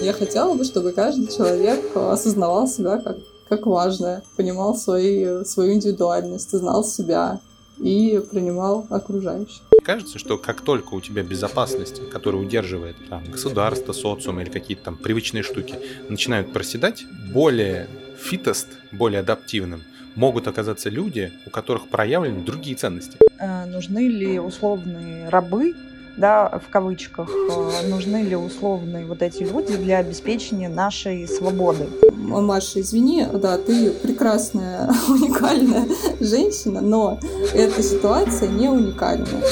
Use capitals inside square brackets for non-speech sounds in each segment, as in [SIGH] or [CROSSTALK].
Я хотела бы, чтобы каждый человек осознавал себя как, как важное, понимал свои, свою индивидуальность, знал себя и принимал окружающих. Кажется, что как только у тебя безопасность, которая удерживает там, государство, социум или какие-то там привычные штуки, начинают проседать, более фитост, более адаптивным могут оказаться люди, у которых проявлены другие ценности. Э, нужны ли условные рабы, да, в кавычках, э, нужны ли условные вот эти люди для обеспечения нашей свободы. Маша, извини, да, ты прекрасная, [LAUGHS] уникальная женщина, но эта ситуация не уникальная.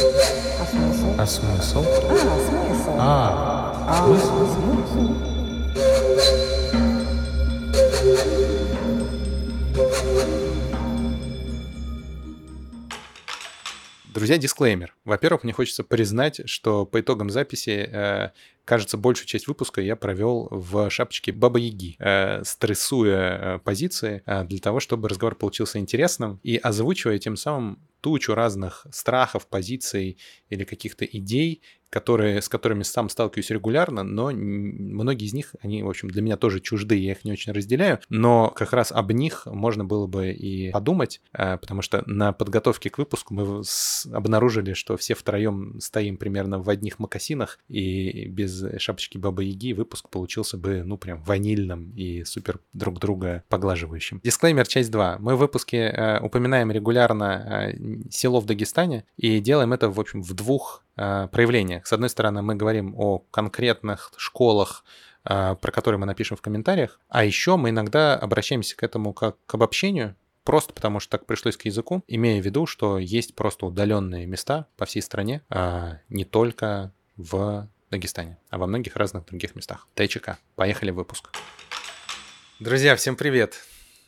А смысл? А смысл? А, смысл. А, а смысл? смысл? Друзья, дисклеймер. Во-первых, мне хочется признать, что по итогам записи, э, кажется, большую часть выпуска я провел в шапочке Баба-Яги, э, стрессуя э, позиции э, для того, чтобы разговор получился интересным и озвучивая тем самым тучу разных страхов, позиций или каких-то идей, которые, с которыми сам сталкиваюсь регулярно, но многие из них, они, в общем, для меня тоже чужды, я их не очень разделяю, но как раз об них можно было бы и подумать, э, потому что на подготовке к выпуску мы обнаружили, что все втроем стоим примерно в одних макасинах, и без шапочки Бабы-Яги выпуск получился бы, ну, прям ванильным и супер друг друга поглаживающим. Дисклеймер, часть 2. Мы в выпуске э, упоминаем регулярно э, село в Дагестане и делаем это, в общем, в двух э, проявлениях. С одной стороны, мы говорим о конкретных школах, э, про которые мы напишем в комментариях, а еще мы иногда обращаемся к этому как к обобщению, просто потому что так пришлось к языку, имея в виду, что есть просто удаленные места по всей стране, а не только в Дагестане, а во многих разных других местах. ТЧК. Поехали в выпуск. Друзья, всем привет!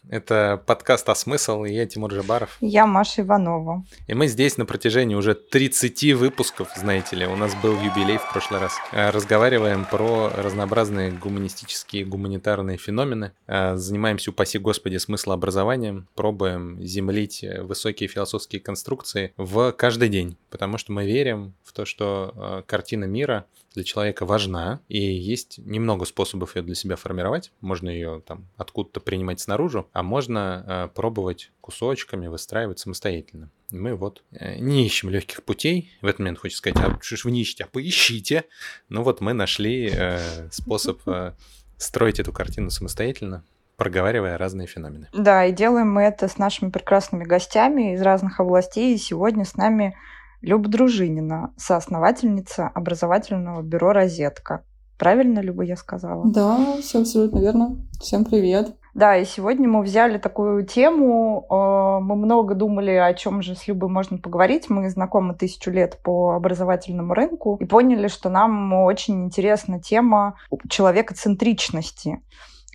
Это подкаст «А смысл» и я Тимур Жабаров. Я Маша Иванова. И мы здесь на протяжении уже 30 выпусков, знаете ли, у нас был юбилей в прошлый раз. Э, разговариваем про разнообразные гуманистические, гуманитарные феномены. Э, занимаемся, упаси господи, смыслообразованием. Пробуем землить высокие философские конструкции в каждый день. Потому что мы верим в то, что э, картина мира для человека важна, и есть немного способов ее для себя формировать. Можно ее там откуда-то принимать снаружи, а можно э, пробовать кусочками выстраивать самостоятельно. мы вот э, не ищем легких путей. В этот момент хочется сказать, а что ж вы не ищете, а поищите. Ну вот мы нашли э, способ э, строить эту картину самостоятельно проговаривая разные феномены. Да, и делаем мы это с нашими прекрасными гостями из разных областей. И сегодня с нами Люба Дружинина, соосновательница образовательного бюро «Розетка». Правильно, Люба, я сказала? Да, все абсолютно верно. Всем привет. Да, и сегодня мы взяли такую тему. Э, мы много думали, о чем же с Любой можно поговорить. Мы знакомы тысячу лет по образовательному рынку и поняли, что нам очень интересна тема человекоцентричности.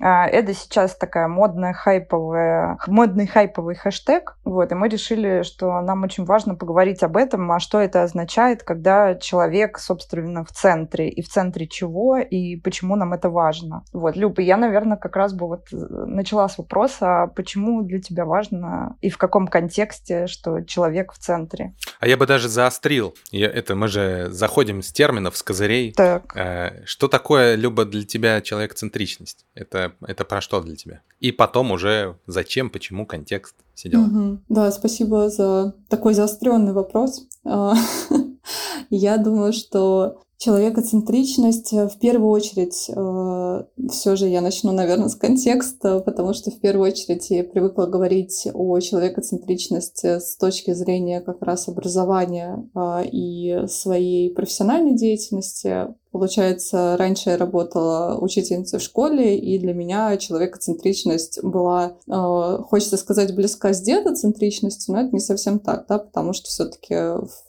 А, это сейчас такая модная хайповая, модный хайповый хэштег. Вот, и мы решили, что нам очень важно поговорить об этом, а что это означает, когда человек, собственно, в центре, и в центре чего, и почему нам это важно. Вот, Люба, я, наверное, как раз бы вот э, начала с вопроса, а почему для тебя важно и в каком контексте, что человек в центре? А я бы даже заострил. Это мы же заходим с терминов, с козырей. Так. Э, что такое, Люба, для тебя человек-центричность? Это это, про что для тебя? И потом уже зачем, почему, контекст сидел. Угу. Да, спасибо за такой заостренный вопрос. [LAUGHS] Я думаю, что Человекоцентричность э, в первую очередь, э, все же я начну, наверное, с контекста, потому что в первую очередь я привыкла говорить о человекоцентричности с точки зрения как раз образования э, и своей профессиональной деятельности. Получается, раньше я работала учительницей в школе, и для меня человекоцентричность была, хочется сказать, близка с детоцентричностью, но это не совсем так, да, потому что все-таки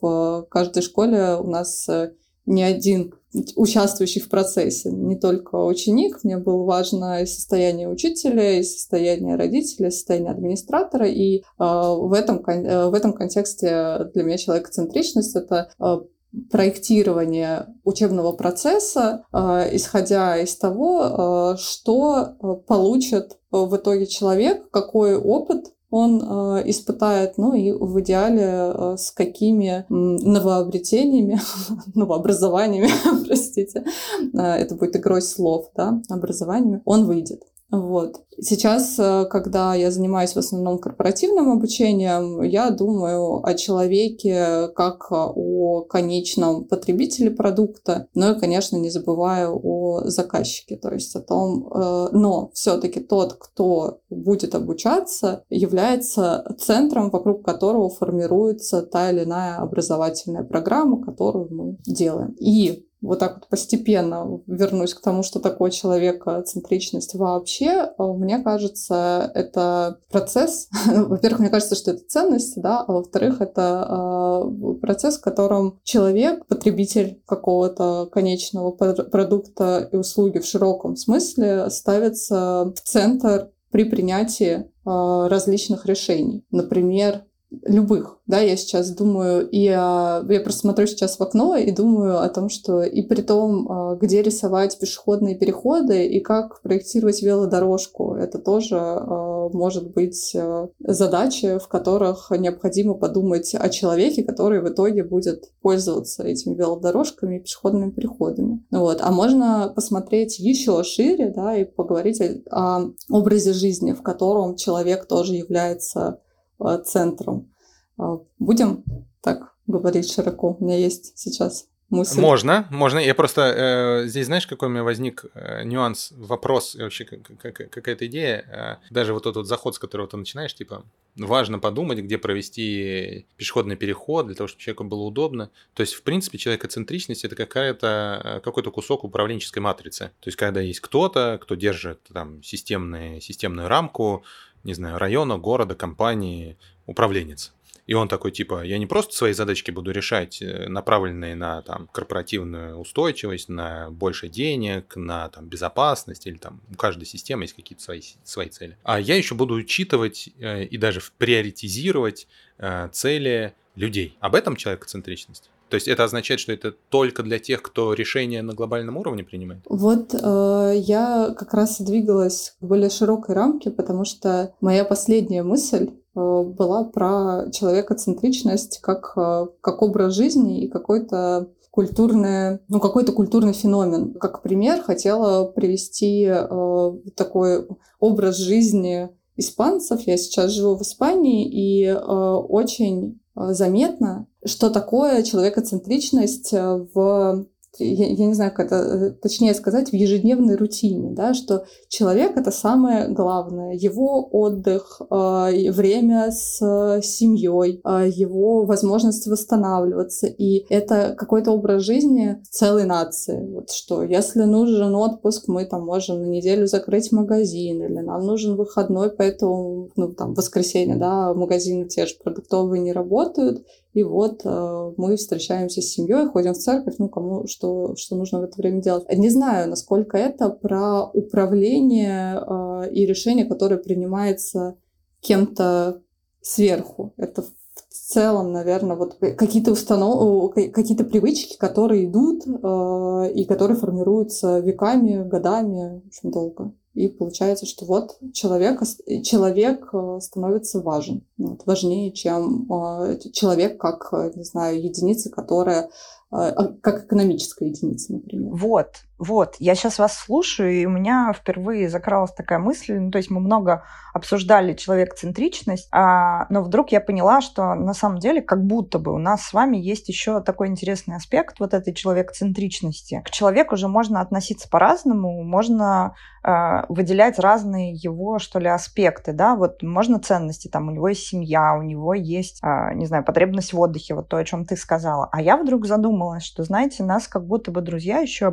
в каждой школе у нас не один участвующий в процессе, не только ученик. Мне было важно и состояние учителя, и состояние родителей, и состояние администратора. И э, в, этом, э, в этом контексте для меня человекоцентричность — это э, проектирование учебного процесса, э, исходя из того, что получит в итоге человек, какой опыт он э, испытает, ну и в идеале э, с какими новообретениями, [LAUGHS] новообразованиями, [LAUGHS] простите, э, это будет игрой слов, да, образованиями, он выйдет. Вот. Сейчас, э, когда я занимаюсь в основном корпоративным обучением, я думаю о человеке как о конечном потребителе продукта, но и, конечно, не забываю о заказчике, то есть о том, э, но все-таки тот, кто будет обучаться, является центром, вокруг которого формируется та или иная образовательная программа, которую мы делаем. И вот так вот постепенно вернусь к тому, что такое человекоцентричность вообще, а, мне кажется, это процесс. [LAUGHS] Во-первых, мне кажется, что это ценность, да, а во-вторых, это э, процесс, в котором человек, потребитель какого-то конечного продукта и услуги в широком смысле ставится в центр при принятии э, различных решений. Например, любых, да, я сейчас думаю, и а, я просто смотрю сейчас в окно и думаю о том, что и при том, а, где рисовать пешеходные переходы и как проектировать велодорожку, это тоже а, может быть задачи, в которых необходимо подумать о человеке, который в итоге будет пользоваться этими велодорожками и пешеходными переходами. Вот. А можно посмотреть еще шире, да, и поговорить о, о образе жизни, в котором человек тоже является центром. А, будем так говорить широко. У меня есть сейчас мысль. Можно, можно. Я просто э, здесь, знаешь, какой у меня возник э, нюанс, вопрос, вообще какая-то идея. Э, даже вот тот вот заход, с которого ты начинаешь, типа, важно подумать, где провести пешеходный переход, для того, чтобы человеку было удобно. То есть, в принципе, человекоцентричность это какая-то, э, какой-то кусок управленческой матрицы. То есть, когда есть кто-то, кто держит там системные, системную рамку, не знаю, района, города, компании, управленец. И он такой, типа, я не просто свои задачки буду решать, э, направленные на там, корпоративную устойчивость, на больше денег, на там, безопасность, или там у каждой системы есть какие-то свои, свои цели. А я еще буду учитывать э, и даже приоритизировать э, цели людей. Об этом человекоцентричность. То есть это означает, что это только для тех, кто решения на глобальном уровне принимает? Вот э, я как раз двигалась в более широкой рамке, потому что моя последняя мысль э, была про человекоцентричность как, э, как образ жизни и какой-то культурный, ну, какой-то культурный феномен. Как пример хотела привести э, такой образ жизни испанцев. Я сейчас живу в Испании, и э, очень заметно, что такое человекоцентричность э, в я, я не знаю, как это э, точнее сказать, в ежедневной рутине, да, что человек это самое главное, его отдых, э, время с семьей, э, его возможность восстанавливаться, и это какой-то образ жизни целой нации. Вот что, если нужен отпуск, мы там можем на неделю закрыть магазин, или нам нужен выходной, поэтому, ну, там, воскресенье, да, магазины те же продуктовые не работают, и вот э, мы встречаемся с семьей, ходим в церковь, ну, кому что, что нужно в это время делать. Не знаю, насколько это про управление э, и решение, которое принимается кем-то сверху. Это в целом, наверное, вот какие-то установ... какие-то привычки, которые идут э, и которые формируются веками, годами, очень долго. И получается, что вот человек, человек э, становится важен. Вот, важнее, чем э, человек как, э, не знаю, единица, которая как экономическая единица, например. Вот, вот. Я сейчас вас слушаю, и у меня впервые закралась такая мысль. Ну, то есть мы много обсуждали человек-центричность, а, но вдруг я поняла, что на самом деле как будто бы у нас с вами есть еще такой интересный аспект вот этой человек-центричности. К человеку же можно относиться по-разному, можно э, выделять разные его, что ли, аспекты, да, вот можно ценности, там, у него есть семья, у него есть, э, не знаю, потребность в отдыхе, вот то, о чем ты сказала. А я вдруг задумалась, что, знаете, нас как будто бы друзья еще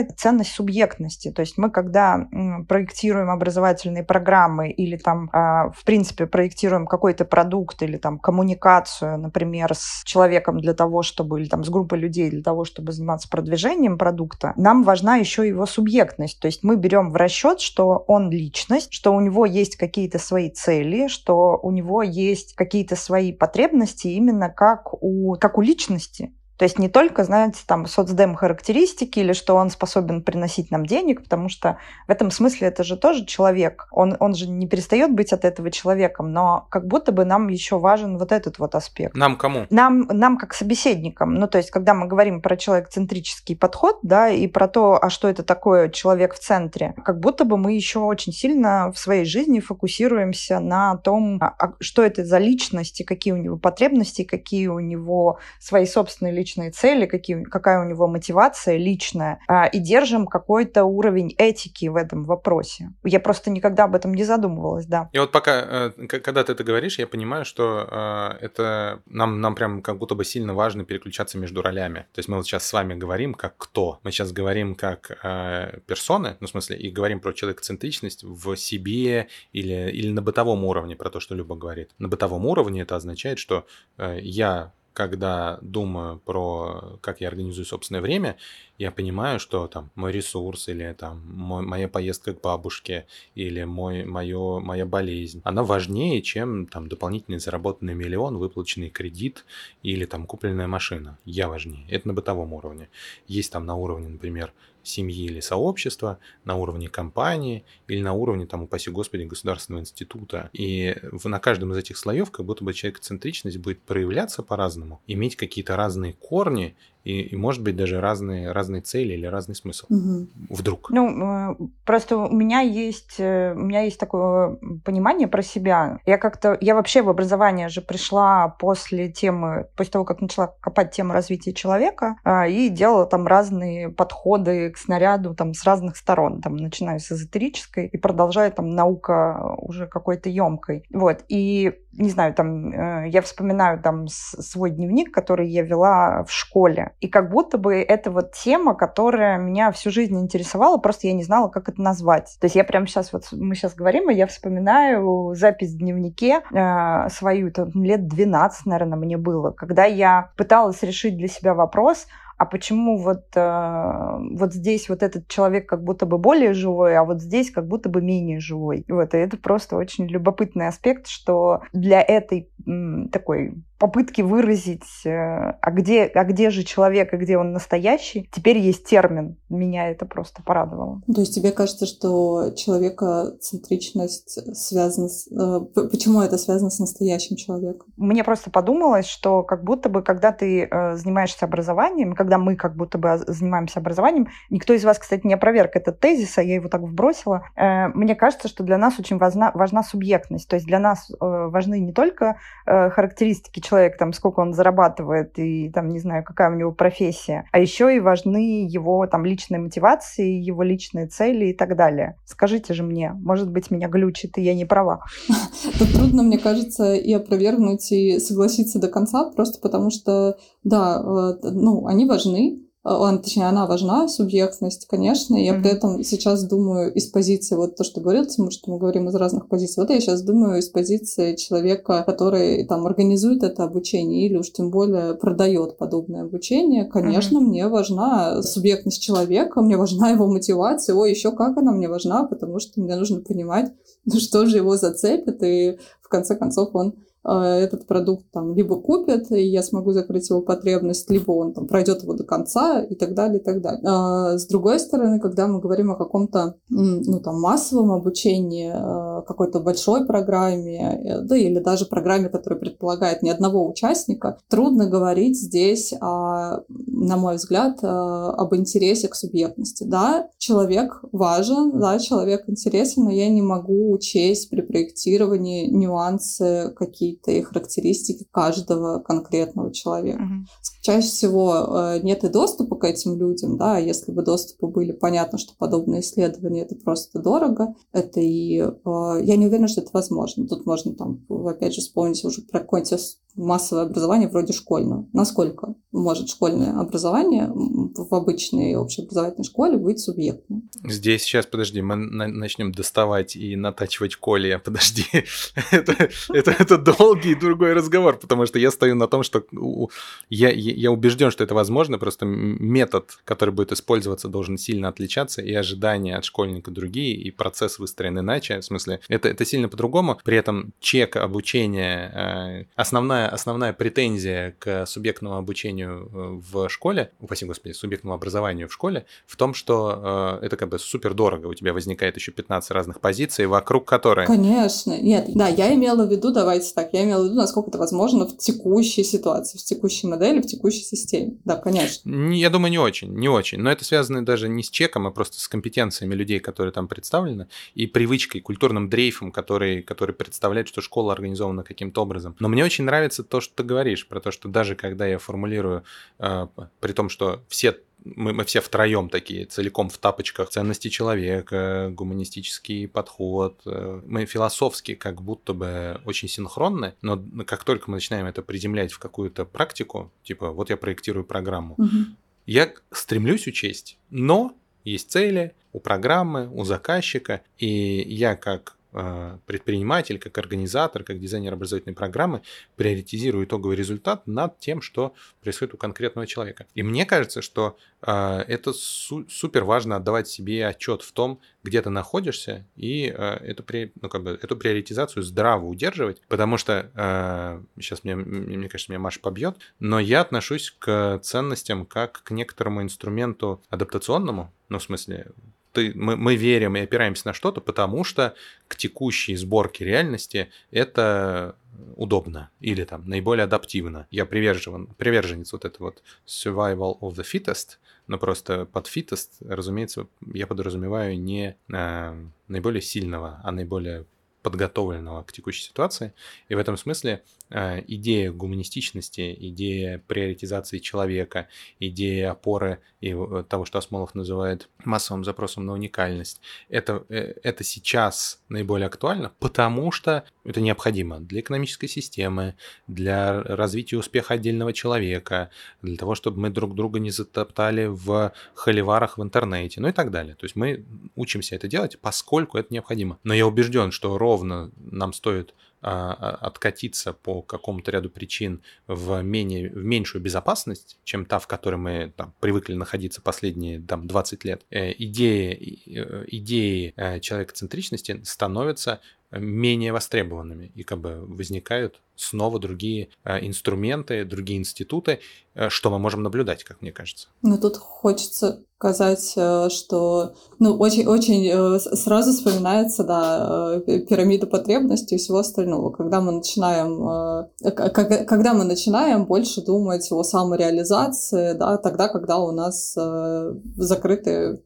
объединяет ценность субъектности. То есть мы, когда проектируем образовательные программы или там, э, в принципе, проектируем какой-то продукт или там коммуникацию, например, с человеком для того, чтобы, или там с группой людей для того, чтобы заниматься продвижением продукта, нам важна еще его субъектность. То есть мы берем в расчет, что он личность, что у него есть какие-то свои цели, что у него есть какие-то свои потребности именно как у, как у личности. То есть не только, знаете, там соцдем характеристики или что он способен приносить нам денег, потому что в этом смысле это же тоже человек. Он, он же не перестает быть от этого человеком, но как будто бы нам еще важен вот этот вот аспект. Нам кому? Нам, нам как собеседникам. Ну, то есть, когда мы говорим про человек-центрический подход, да, и про то, а что это такое человек в центре, как будто бы мы еще очень сильно в своей жизни фокусируемся на том, а, а что это за личность, и какие у него потребности, какие у него свои собственные личные цели, какие, какая у него мотивация личная, а, и держим какой-то уровень этики в этом вопросе. Я просто никогда об этом не задумывалась, да. И вот пока, э, когда ты это говоришь, я понимаю, что э, это нам, нам прям как будто бы сильно важно переключаться между ролями. То есть мы вот сейчас с вами говорим как кто. Мы сейчас говорим как э, персоны, ну, в смысле, и говорим про человекоцентричность в себе или, или на бытовом уровне, про то, что Люба говорит. На бытовом уровне это означает, что я когда думаю про как я организую собственное время, я понимаю, что там мой ресурс или там мой, моя поездка к бабушке или мой, моё, моя болезнь, она важнее, чем там дополнительный заработанный миллион, выплаченный кредит или там купленная машина. Я важнее. Это на бытовом уровне. Есть там на уровне, например, семьи или сообщества, на уровне компании или на уровне, там, упаси господи, государственного института. И на каждом из этих слоев как будто бы человекоцентричность будет проявляться по-разному, иметь какие-то разные корни и, и может быть даже разные, разные цели или разный смысл угу. вдруг. Ну, э, просто у меня есть э, у меня есть такое понимание про себя. Я как-то я вообще в образование же пришла после темы после того, как начала копать тему развития человека а, и делала там разные подходы к снаряду там с разных сторон, там начиная с эзотерической и продолжая там наука уже какой-то емкой. Вот и не знаю, там, э, я вспоминаю там свой дневник, который я вела в школе. И как будто бы это вот тема, которая меня всю жизнь интересовала, просто я не знала, как это назвать. То есть я прямо сейчас, вот мы сейчас говорим, и я вспоминаю запись в дневнике э, свою, там, лет 12, наверное, мне было, когда я пыталась решить для себя вопрос, а почему вот, э, вот здесь вот этот человек как будто бы более живой, а вот здесь как будто бы менее живой. Вот, и это просто очень любопытный аспект, что для этой такой попытки выразить, э, а где, а где же человек, и где он настоящий, теперь есть термин. Меня это просто порадовало. То есть тебе кажется, что человекоцентричность связана с... Э, почему это связано с настоящим человеком? Мне просто подумалось, что как будто бы, когда ты э, занимаешься образованием, когда мы как будто бы занимаемся образованием, никто из вас, кстати, не опроверг этот тезис, а я его так вбросила, мне кажется, что для нас очень важна, важна субъектность. То есть для нас важны не только характеристики человек, там, сколько он зарабатывает и, там, не знаю, какая у него профессия, а еще и важны его, там, личные мотивации, его личные цели и так далее. Скажите же мне, может быть, меня глючит, и я не права. [LAUGHS] Тут трудно, мне кажется, и опровергнуть, и согласиться до конца, просто потому что, да, ну, они важны, он, точнее, она важна, субъектность, конечно. Я mm-hmm. при этом сейчас думаю из позиции, вот то, что говорил Тимур, что мы говорим из разных позиций. Вот я сейчас думаю из позиции человека, который там организует это обучение или уж тем более продает подобное обучение. Конечно, mm-hmm. мне важна субъектность человека, мне важна его мотивация. О, еще как она мне важна, потому что мне нужно понимать, [LAUGHS] что же его зацепит, и в конце концов он этот продукт там либо купят, и я смогу закрыть его потребность, либо он там пройдет его до конца и так далее, и так далее. А с другой стороны, когда мы говорим о каком-то ну, там, массовом обучении, а, какой-то большой программе, э, да или даже программе, которая предполагает ни одного участника, трудно говорить здесь, о, на мой взгляд, об интересе к субъектности. Да, человек важен, да, человек интересен, но я не могу учесть при проектировании нюансы какие какие-то характеристики каждого конкретного человека. Mm-hmm. Чаще всего э, нет и доступа к этим людям, да, если бы доступы были, понятно, что подобные исследования это просто дорого, это и э, я не уверена, что это возможно. Тут можно там, опять же, вспомнить уже про какое-нибудь массовое образование вроде школьного. Насколько может школьное образование в обычной общеобразовательной школе быть субъектным? Здесь сейчас, подожди, мы на- начнем доставать и натачивать Коли. [LAUGHS] Подожди, [LAUGHS] это, это, это долгий другой разговор, потому что я стою на том, что я, я убежден, что это возможно, просто метод, который будет использоваться, должен сильно отличаться, и ожидания от школьника другие, и процесс выстроен иначе. В смысле, это, это сильно по-другому. При этом чек обучения, э, основная, основная претензия к субъектному обучению э, в школе, упаси господи, субъектному образованию в школе, в том, что э, это как бы супер дорого. У тебя возникает еще 15 разных позиций, вокруг которых... Конечно. Нет, да, я имела в виду, давайте так, я имела в виду, насколько это возможно в текущей ситуации, в текущей модели, в текущей системе. Да, конечно. Я думаю, не очень, не очень. Но это связано даже не с чеком, а просто с компетенциями людей, которые там представлены, и привычкой, культурным дрейфом, который, который представляет, что школа организована каким-то образом. Но мне очень нравится то, что ты говоришь, про то, что даже когда я формулирую, э, при том, что все мы, мы все втроем такие, целиком в тапочках, ценности человека, гуманистический подход, э, мы философски как будто бы очень синхронны, но как только мы начинаем это приземлять в какую-то практику, типа вот я проектирую программу, угу. я стремлюсь учесть, но есть цели у программы, у заказчика, и я как предприниматель, как организатор, как дизайнер образовательной программы приоритизирую итоговый результат над тем, что происходит у конкретного человека. И мне кажется, что э, это су- супер важно отдавать себе отчет в том, где ты находишься, и э, эту, ну, как бы, эту приоритизацию здраво удерживать, потому что э, сейчас мне, мне кажется, меня Маша побьет, но я отношусь к ценностям как к некоторому инструменту адаптационному, ну, в смысле, ты, мы, мы верим и опираемся на что-то, потому что к текущей сборке реальности это удобно или там наиболее адаптивно. Я привержен, приверженец вот этого вот survival of the fittest, но просто под fittest, разумеется, я подразумеваю не э, наиболее сильного, а наиболее подготовленного к текущей ситуации. И в этом смысле идея гуманистичности, идея приоритизации человека, идея опоры и того, что Осмолов называет массовым запросом на уникальность, это, э, это сейчас наиболее актуально, потому что это необходимо для экономической системы, для развития успеха отдельного человека, для того, чтобы мы друг друга не затоптали в холиварах в интернете, ну и так далее. То есть мы учимся это делать, поскольку это необходимо. Но я убежден, что ровно нам стоит откатиться по какому-то ряду причин в, менее, в меньшую безопасность, чем та, в которой мы там, привыкли находиться последние там, 20 лет, э, идеи, э, идеи э, человекоцентричности становятся менее востребованными и как бы возникают снова другие инструменты, другие институты, что мы можем наблюдать, как мне кажется. Ну, тут хочется сказать, э, что ну, очень, очень сразу вспоминается, да, пирамида потребностей и всего остального. Когда мы начинаем, когда мы начинаем больше думать о самореализации, да, тогда, когда у нас закрыты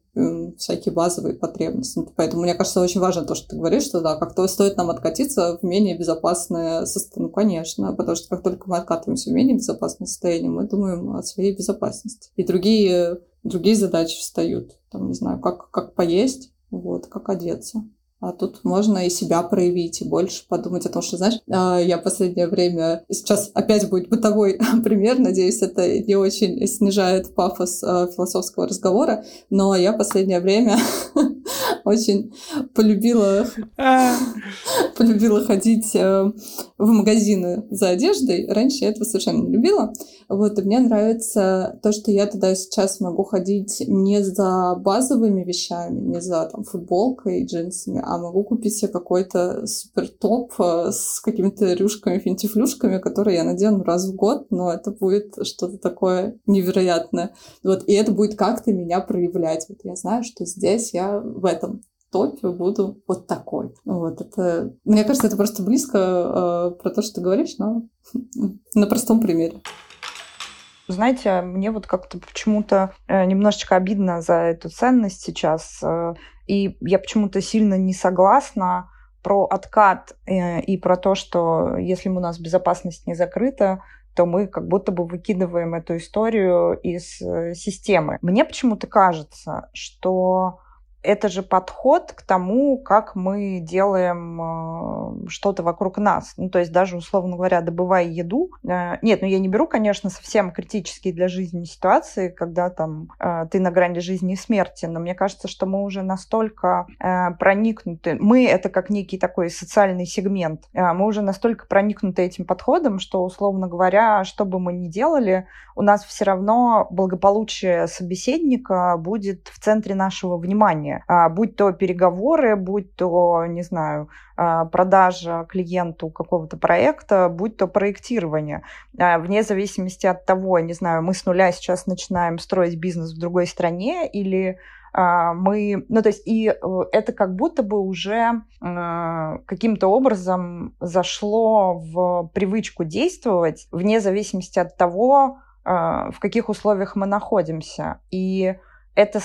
всякие базовые потребности. Поэтому мне кажется, очень важно то, что ты говоришь, что да, как-то стоит нам откатиться в менее безопасное состояние. Ну, конечно, потому что как только мы откатываемся в менее безопасное состояние, мы думаем о своей безопасности. И другие, другие задачи встают. Там, не знаю, как, как поесть, вот, как одеться. А тут можно и себя проявить, и больше подумать о том, что, знаешь, а, я последнее время, сейчас опять будет бытовой [LAUGHS] пример, надеюсь, это не очень снижает пафос а, философского разговора, но я последнее время [LAUGHS] очень полюбила, [LAUGHS] полюбила ходить э, в магазины за одеждой. Раньше я этого совершенно не любила. Вот, и мне нравится то, что я туда сейчас могу ходить не за базовыми вещами, не за там, футболкой и джинсами, а могу купить себе какой-то супер топ э, с какими-то рюшками, финтифлюшками, которые я надену раз в год, но это будет что-то такое невероятное. Вот, и это будет как-то меня проявлять. Вот я знаю, что здесь я в этом топе буду вот такой. Вот это, мне кажется, это просто близко э, про то, что ты говоришь, но [LAUGHS] на простом примере. Знаете, мне вот как-то почему-то э, немножечко обидно за эту ценность сейчас. Э, и я почему-то сильно не согласна про откат э, и про то, что если у нас безопасность не закрыта, то мы как будто бы выкидываем эту историю из системы. Мне почему-то кажется, что это же подход к тому, как мы делаем э, что-то вокруг нас. Ну, то есть даже, условно говоря, добывая еду. Э, нет, ну я не беру, конечно, совсем критические для жизни ситуации, когда там э, ты на грани жизни и смерти, но мне кажется, что мы уже настолько проникнуты. Мы — это как некий такой социальный сегмент. Мы уже настолько проникнуты этим подходом, что, условно говоря, что бы мы ни делали, у нас все равно благополучие собеседника будет в центре нашего внимания. А, будь то переговоры, будь то, не знаю, а, продажа клиенту какого-то проекта, будь то проектирование. А, вне зависимости от того, не знаю, мы с нуля сейчас начинаем строить бизнес в другой стране или мы, ну то есть и э, это как будто бы уже каким-то образом зашло в привычку действовать вне зависимости от того, в каких условиях мы находимся. И это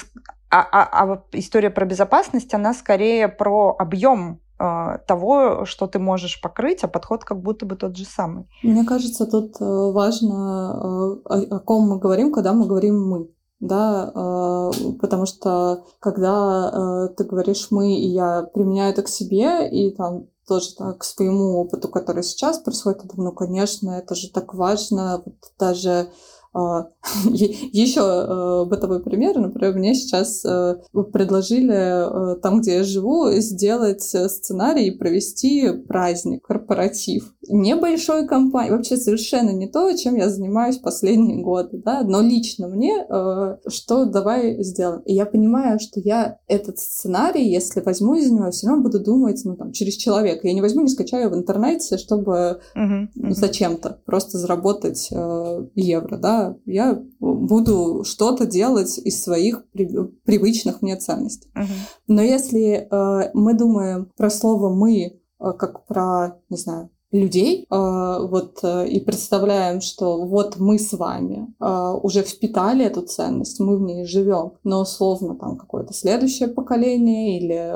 а, а, а история про безопасность, она скорее про объем э, того, что ты можешь покрыть, а подход как будто бы тот же самый. Мне кажется, тут э, важно, э, о, ком мы говорим, когда мы говорим мы. Да, потому что когда ты говоришь мы, и я применяю это к себе, и там тоже так, к своему опыту, который сейчас происходит, ну, конечно, это же так важно, вот даже [LAUGHS] Еще э, бытовой пример, например, мне сейчас э, предложили э, там, где я живу, сделать сценарий и провести праздник, корпоратив. Небольшой компании, вообще совершенно не то, чем я занимаюсь последние годы, да, но лично мне, что давай сделаем. И я понимаю, что я этот сценарий, если возьму из него, все равно буду думать, ну, там, через человека. Я не возьму, не скачаю в интернете, чтобы uh-huh, uh-huh. зачем-то просто заработать евро, да, я буду что-то делать из своих привычных мне ценностей. Uh-huh. Но если э, мы думаем про слово мы э, как про, не знаю, людей, э, вот э, и представляем, что вот мы с вами уже впитали эту ценность, мы в ней живем, но условно там какое-то следующее поколение или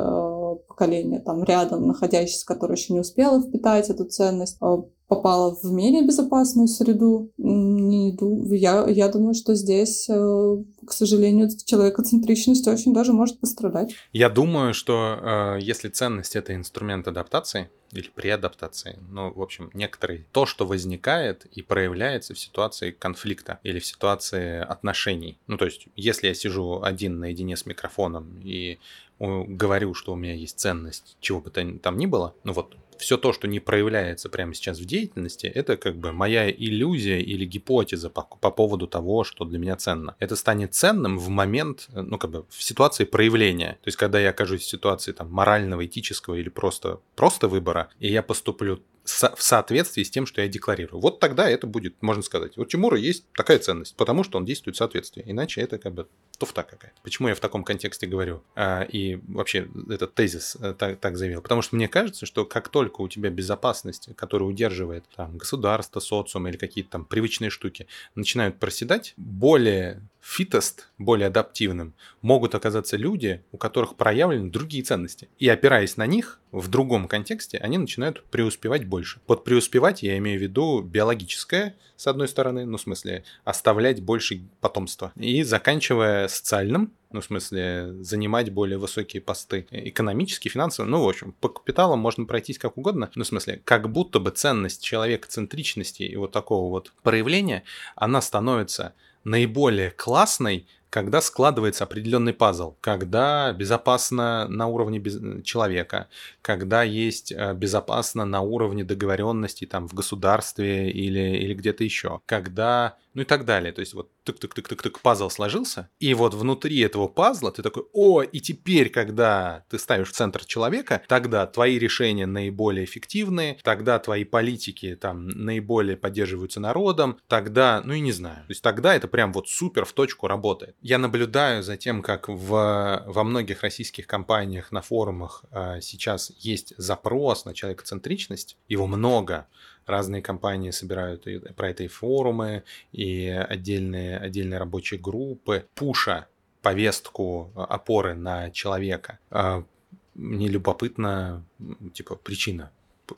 поколение там рядом находящееся, которое еще не успело впитать эту ценность, э, попала в менее безопасную среду. Не. Я, я думаю, что здесь, э, к сожалению, человекоцентричность очень даже может пострадать. Я думаю, что э, если ценность это инструмент адаптации или при адаптации, ну, в общем, некоторые, то, что возникает и проявляется в ситуации конфликта или в ситуации отношений. Ну, то есть, если я сижу один наедине с микрофоном и говорю, что у меня есть ценность, чего бы то там ни было, ну вот все то, что не проявляется прямо сейчас в деятельности, это как бы моя иллюзия или гипотеза по, по поводу того, что для меня ценно. Это станет ценным в момент, ну как бы в ситуации проявления. То есть, когда я окажусь в ситуации там морального, этического или просто, просто выбора, и я поступлю в соответствии с тем, что я декларирую. Вот тогда это будет, можно сказать, у Тимура есть такая ценность, потому что он действует в соответствии. Иначе это как бы туфта какая-то. Почему я в таком контексте говорю? А, и вообще этот тезис э, так, так заявил. Потому что мне кажется, что как только у тебя безопасность, которая удерживает там, государство, социум или какие-то там привычные штуки, начинают проседать, более фитост, более адаптивным, могут оказаться люди, у которых проявлены другие ценности. И опираясь на них, в другом контексте, они начинают преуспевать больше. Под преуспевать я имею в виду биологическое, с одной стороны, ну, в смысле, оставлять больше потомства. И заканчивая социальным, ну, в смысле, занимать более высокие посты экономические, финансовые, ну, в общем, по капиталам можно пройтись как угодно, ну, в смысле, как будто бы ценность человека, центричности и вот такого вот проявления, она становится наиболее классной, когда складывается определенный пазл, когда безопасно на уровне без... человека, когда есть э, безопасно на уровне договоренности там в государстве или, или где-то еще, когда ну и так далее. То есть вот тык-тык-тык-тык-тык пазл сложился, и вот внутри этого пазла ты такой, о, и теперь, когда ты ставишь в центр человека, тогда твои решения наиболее эффективные, тогда твои политики там наиболее поддерживаются народом, тогда, ну и не знаю, то есть тогда это прям вот супер в точку работает. Я наблюдаю за тем, как в, во многих российских компаниях на форумах а, сейчас есть запрос на человекоцентричность, его много, разные компании собирают и про это и форумы, и отдельные, отдельные рабочие группы, пуша повестку а, опоры на человека. А, мне любопытно, типа, причина.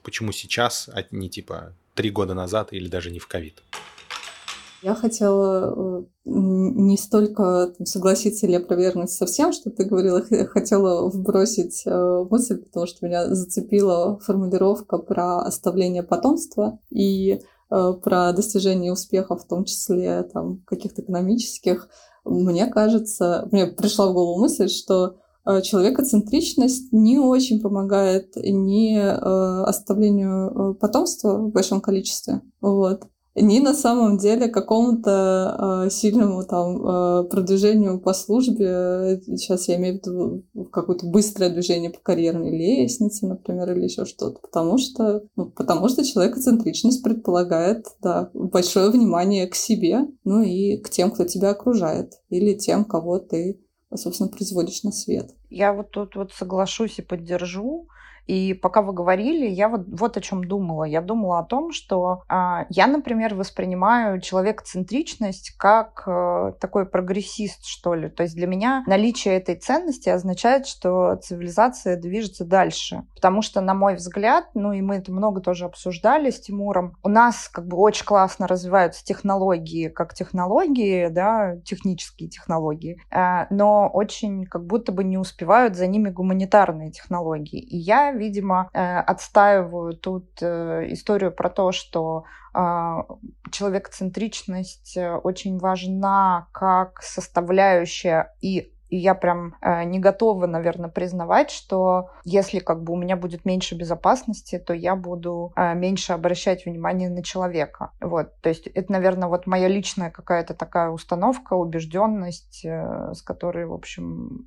Почему сейчас, а не типа три года назад или даже не в ковид? Я хотела э, не столько согласиться или опровергнуть со всем, что ты говорила, хотела вбросить э, мысль, потому что меня зацепила формулировка про оставление потомства и э, про достижение успеха, в том числе там, каких-то экономических. Мне кажется, мне пришла в голову мысль, что человекоцентричность не очень помогает ни оставлению потомства в большом количестве. Вот ни на самом деле какому-то э, сильному там э, продвижению по службе. Сейчас я имею в виду какое-то быстрое движение по карьерной лестнице, например, или еще что-то. Потому что, ну, потому что человекоцентричность предполагает да, большое внимание к себе, ну и к тем, кто тебя окружает, или тем, кого ты, собственно, производишь на свет. Я вот тут вот соглашусь и поддержу. И пока вы говорили, я вот, вот о чем думала. Я думала о том, что а, я, например, воспринимаю человекоцентричность как а, такой прогрессист, что ли. То есть для меня наличие этой ценности означает, что цивилизация движется дальше. Потому что, на мой взгляд, ну и мы это много тоже обсуждали с Тимуром, у нас как бы очень классно развиваются технологии, как технологии, да, технические технологии, а, но очень как будто бы не успевают за ними гуманитарные технологии. И я видимо, э, отстаиваю тут э, историю про то, что а, человекоцентричность э, очень важна как составляющая и и я прям э, не готова, наверное, признавать, что если как бы у меня будет меньше безопасности, то я буду э, меньше обращать внимание на человека. Вот, то есть это, наверное, вот моя личная какая-то такая установка, убежденность, э, с которой, в общем,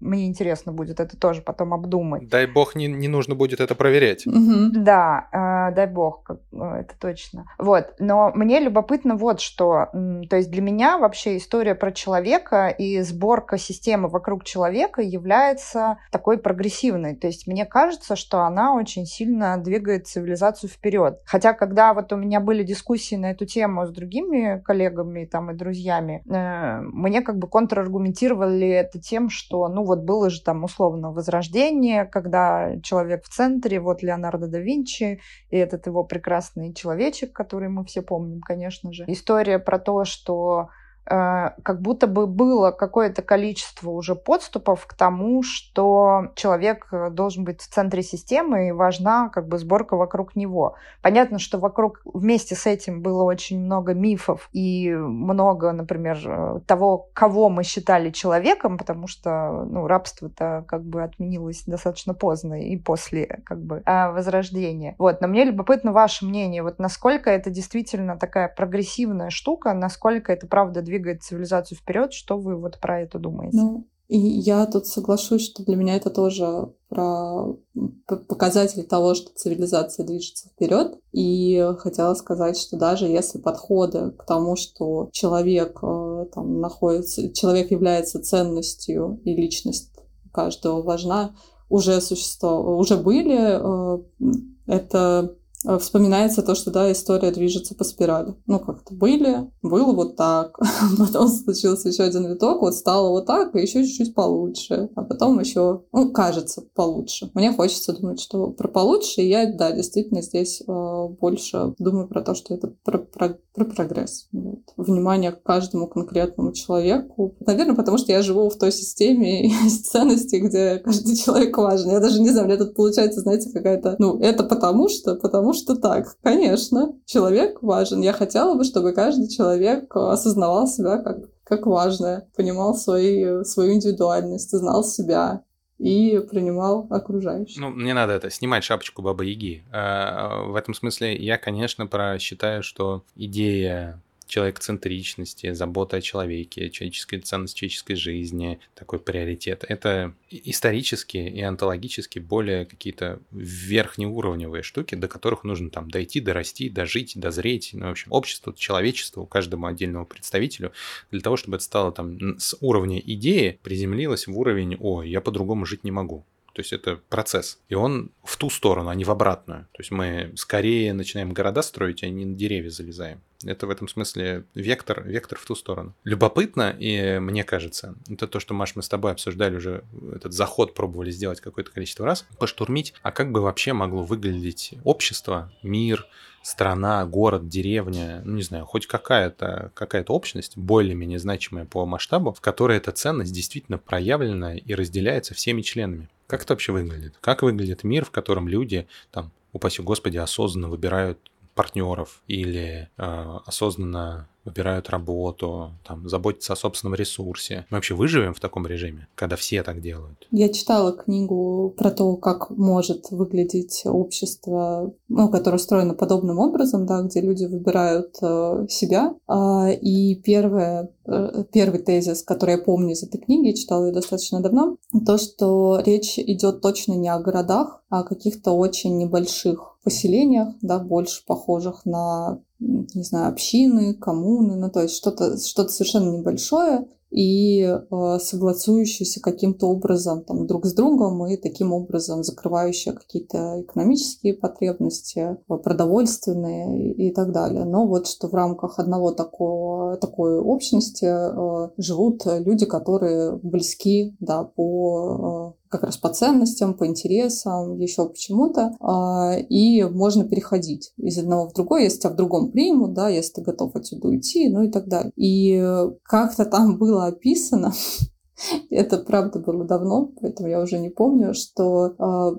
мне интересно будет это тоже потом обдумать. Дай бог не, не нужно будет это проверять. Угу. Да, э, дай бог, как, это точно. Вот, но мне любопытно вот что, то есть для меня вообще история про человека и сборка система вокруг человека является такой прогрессивной. То есть мне кажется, что она очень сильно двигает цивилизацию вперед. Хотя, когда вот у меня были дискуссии на эту тему с другими коллегами там, и друзьями, э, мне как бы контраргументировали это тем, что, ну вот было же там условно возрождение, когда человек в центре, вот Леонардо да Винчи, и этот его прекрасный человечек, который мы все помним, конечно же. История про то, что как будто бы было какое-то количество уже подступов к тому, что человек э, должен быть в центре системы и важна как бы сборка вокруг него. Понятно, что вокруг вместе с этим было очень много мифов и много, например, э, того, кого мы считали человеком, потому что ну, рабство-то как бы отменилось достаточно поздно и после как бы возрождения. Вот, но мне любопытно ваше мнение, вот насколько это действительно такая прогрессивная штука, насколько это правда двигается двигает цивилизацию вперед. Что вы вот про это думаете? Ну, и я тут соглашусь, что для меня это тоже про показатель того, что цивилизация движется вперед. И хотела сказать, что даже если подходы к тому, что человек э, там находится, человек является ценностью и личность каждого важна, уже существовали, уже были, э, это вспоминается то, что, да, история движется по спирали. Ну, как-то были, было вот так, [LAUGHS] потом случился еще один виток, вот стало вот так, и еще чуть-чуть получше, а потом еще, ну, кажется, получше. Мне хочется думать, что про получше, и я, да, действительно здесь э, больше думаю про то, что это про, про, про прогресс. Вот. Внимание к каждому конкретному человеку. Наверное, потому что я живу в той системе [LAUGHS] ценностей, где каждый [LAUGHS] человек важен. Я даже не знаю, мне тут получается, знаете, какая-то, ну, это потому что, потому что так, конечно, человек важен. Я хотела бы, чтобы каждый человек осознавал себя как, как важное, понимал свои, свою индивидуальность, знал себя, и принимал окружающих. Ну, мне надо это, снимать шапочку Бабы Яги. А, в этом смысле я, конечно, про считаю, что идея человекоцентричности, забота о человеке, человеческой ценности человеческой жизни, такой приоритет. Это исторически и онтологически более какие-то верхнеуровневые штуки, до которых нужно там дойти, дорасти, дожить, дозреть. Ну, в общем, общество, человечество, каждому отдельному представителю, для того, чтобы это стало там с уровня идеи, приземлилось в уровень «О, я по-другому жить не могу». То есть это процесс. И он в ту сторону, а не в обратную. То есть мы скорее начинаем города строить, а не на деревья залезаем. Это в этом смысле вектор, вектор в ту сторону. Любопытно, и мне кажется, это то, что, Маш, мы с тобой обсуждали уже, этот заход пробовали сделать какое-то количество раз, поштурмить, а как бы вообще могло выглядеть общество, мир, страна, город, деревня, ну не знаю, хоть какая-то какая общность, более-менее значимая по масштабу, в которой эта ценность действительно проявлена и разделяется всеми членами. Как это вообще выглядит? Как выглядит мир, в котором люди, там, упаси господи, осознанно выбирают партнеров или э, осознанно выбирают работу, там, заботятся о собственном ресурсе. Мы вообще выживем в таком режиме, когда все так делают? Я читала книгу про то, как может выглядеть общество, ну, которое устроено подобным образом, да, где люди выбирают э, себя. А, и первое, э, первый тезис, который я помню из этой книги, читала ее достаточно давно, то, что речь идет точно не о городах, а о каких-то очень небольших поселениях, да, больше похожих на не знаю, общины, коммуны, ну то есть что-то что совершенно небольшое и э, согласующееся каким-то образом там друг с другом и таким образом закрывающие какие-то экономические потребности, э, продовольственные и, так далее. Но вот что в рамках одного такого, такой общности э, живут люди, которые близки да, по как раз по ценностям, по интересам, еще почему-то, а, и можно переходить из одного в другое, если тебя в другом примут, да, если ты готов отсюда уйти, ну и так далее. И как-то там было описано, [LAUGHS] [LAUGHS] Это правда было давно, поэтому я уже не помню, что, а,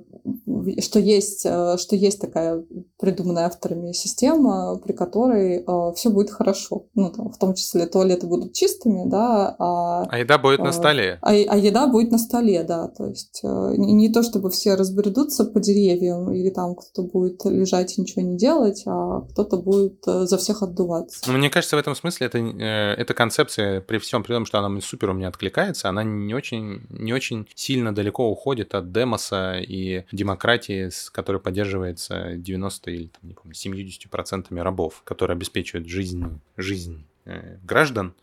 что, есть, а, что есть такая придуманная авторами система, при которой а, все будет хорошо. Ну, там, в том числе туалеты будут чистыми, да. А, а еда будет на столе. А, а еда будет на столе, да. То есть не, не то, чтобы все разбредутся по деревьям, или там кто-то будет лежать и ничего не делать, а кто-то будет за всех отдуваться. Ну, мне кажется, в этом смысле это, э, эта концепция, при всем при том, что она супер у меня откликается, она не очень, не очень сильно далеко уходит от демоса и демократии, с которой поддерживается 90 или, там, не помню, 70% рабов, которые обеспечивают жизнь, жизнь э, граждан,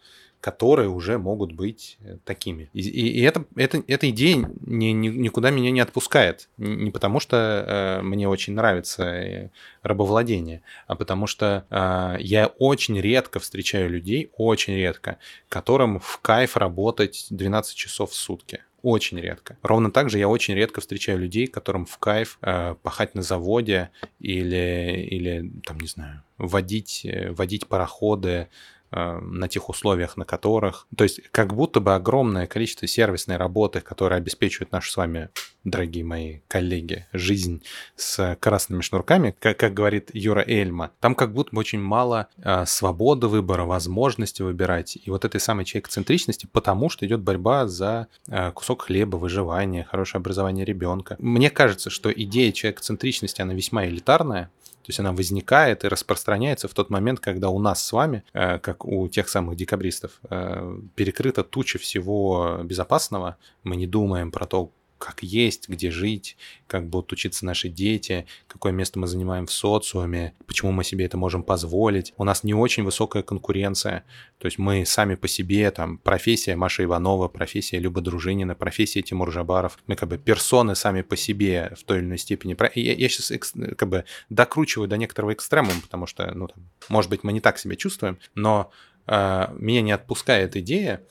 которые уже могут быть э, такими. И, и, и это, это, эта идея ни, ни, никуда меня не отпускает. Не потому, что э, мне очень нравится э, рабовладение, а потому что э, я очень редко встречаю людей, очень редко, которым в кайф работать 12 часов в сутки. Очень редко. Ровно так же я очень редко встречаю людей, которым в кайф э, пахать на заводе или, или там, не знаю, водить, э, водить пароходы, на тех условиях, на которых... То есть как будто бы огромное количество сервисной работы, которая обеспечивает нашу с вами, дорогие мои коллеги, жизнь с красными шнурками, как, как говорит Юра Эльма, там как будто бы очень мало э, свободы выбора, возможности выбирать. И вот этой самой человекоцентричности, потому что идет борьба за э, кусок хлеба, выживание, хорошее образование ребенка. Мне кажется, что идея человекоцентричности, она весьма элитарная, то есть она возникает и распространяется в тот момент, когда у нас с вами, э, как у тех самых декабристов, э, перекрыта туча всего безопасного. Мы не думаем про то, как есть, где жить, как будут учиться наши дети, какое место мы занимаем в социуме, почему мы себе это можем позволить. У нас не очень высокая конкуренция, то есть мы сами по себе, там, профессия Маша Иванова, профессия Люба Дружинина, профессия Тимур Жабаров, мы как бы персоны сами по себе в той или иной степени. Я, я сейчас как бы докручиваю до некоторого экстремума, потому что, ну, там, может быть, мы не так себя чувствуем, но э, меня не отпускает идея,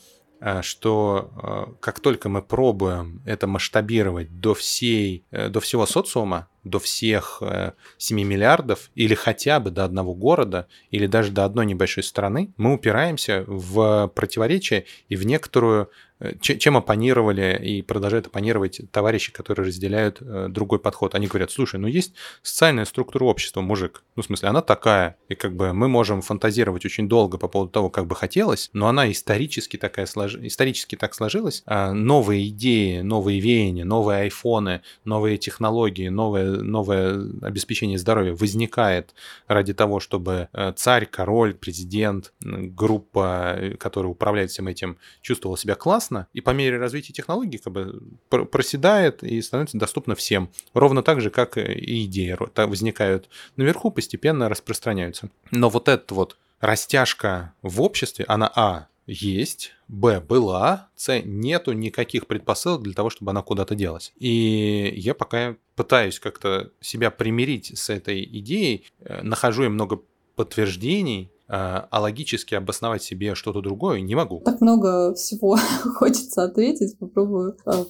что э, как только мы пробуем это масштабировать до всей, э, до всего социума, до всех 7 миллиардов или хотя бы до одного города или даже до одной небольшой страны, мы упираемся в противоречие и в некоторую Э, чем оппонировали и продолжают оппонировать товарищи, которые разделяют э, другой подход. Они говорят, слушай, ну есть социальная структура общества, мужик. Ну, в смысле, она такая. И как бы мы можем фантазировать очень долго по поводу того, как бы хотелось, но она исторически, такая слож... исторически так сложилась. А новые идеи, новые веяния, новые айфоны, новые технологии, новое, новое обеспечение здоровья возникает ради того, чтобы э, царь, король, президент, группа, которая управляет всем этим, чувствовала себя классно, и по мере развития технологий как бы проседает и становится доступно всем. Ровно так же, как и идеи возникают наверху, постепенно распространяются. Но вот эта вот растяжка в обществе, она, а, есть, б, была, с, нету никаких предпосылок для того, чтобы она куда-то делась. И я пока пытаюсь как-то себя примирить с этой идеей, э, нахожу и много подтверждений, а, а логически обосновать себе что-то другое не могу. Так много всего [LAUGHS] хочется ответить, попробую а,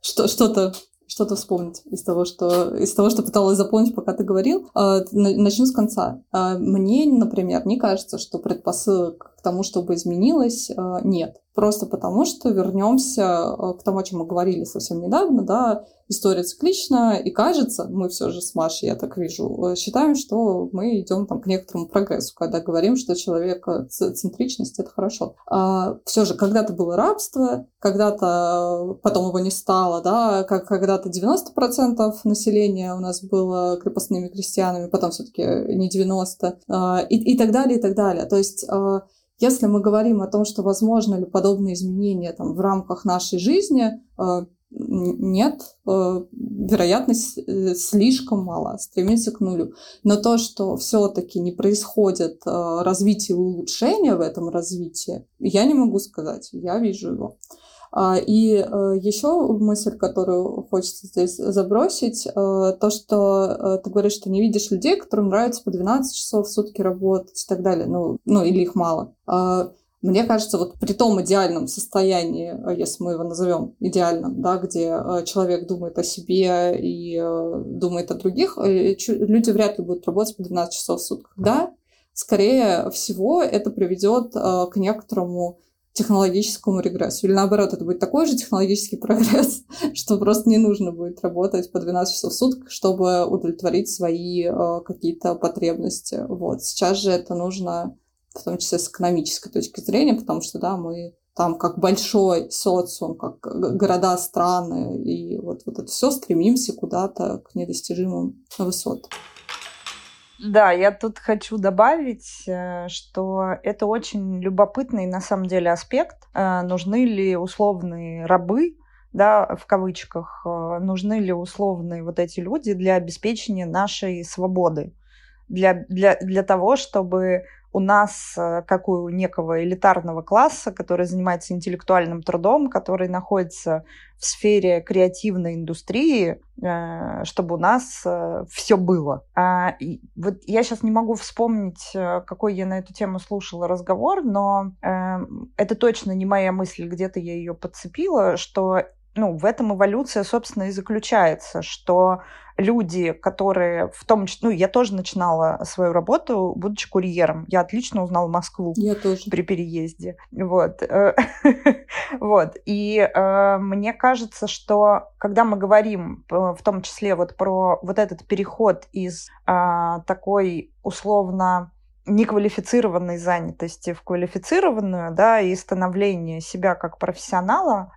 что, что-то что-то вспомнить из того, что, из того, что пыталась запомнить, пока ты говорил. Начну с конца. Мне, например, не кажется, что предпосылок к тому, чтобы изменилось, а, нет. Просто потому, что вернемся к тому, о чем мы говорили совсем недавно, да, история циклична, и кажется, мы все же с Машей, я так вижу, э, считаем, что мы идем там к некоторому прогрессу, когда говорим, что человекоцентричность — это хорошо. А все же когда-то было рабство, когда-то потом его не стало, да, как когда-то 90% населения у нас было крепостными крестьянами, потом все-таки не 90, а, и, и так далее, и так далее. То есть если мы говорим о том, что возможно ли подобные изменения там, в рамках нашей жизни, а, нет, э, вероятность э, слишком мала, стремится к нулю. Но то, что все-таки не происходит э, развитие и улучшение в этом развитии, я не могу сказать, я вижу его. А, и еще мысль, которую хочется здесь забросить, то, что ты говоришь, что не видишь людей, которым нравится по 12 часов в сутки работать и так далее, ну, ну или их мало. А, мне кажется, вот при том идеальном состоянии, э, если мы его назовем идеальным, да, где э, человек думает о себе и э, думает о других, люди вряд ли будут работать по 12 часов в сутках. Да, скорее всего, это приведет к некоторому технологическому регрессу. Или наоборот, это будет такой же технологический прогресс, [LAUGHS] что просто не нужно будет работать по 12 часов в сутки, чтобы удовлетворить свои какие-то потребности. Вот. Сейчас же это нужно в том числе с экономической точки зрения, потому что, да, мы там как большой социум, как города, страны, и вот, вот это все стремимся куда-то к недостижимым высотам. Да, я тут хочу добавить, э, что это очень любопытный на самом деле аспект. Э, нужны ли условные рабы, да, в кавычках, э, нужны ли условные вот эти люди для обеспечения нашей свободы, для, для, для того, чтобы у нас, э, как у некого элитарного класса, который занимается интеллектуальным трудом, который находится в сфере креативной индустрии, э, чтобы у нас э, все было. А, вот я сейчас не могу вспомнить, какой я на эту тему слушала разговор, но это точно не моя мысль, где-то я ее подцепила, что ну, в этом эволюция, собственно, и заключается, что люди, которые в том числе... Ну, я тоже начинала свою работу, будучи курьером. Я отлично узнала Москву я тоже. при переезде. Вот. [LAUGHS] вот. И э, мне кажется, что когда мы говорим э, в том числе вот про вот этот переход из э, такой условно неквалифицированной занятости в квалифицированную, да, и становление себя как профессионала.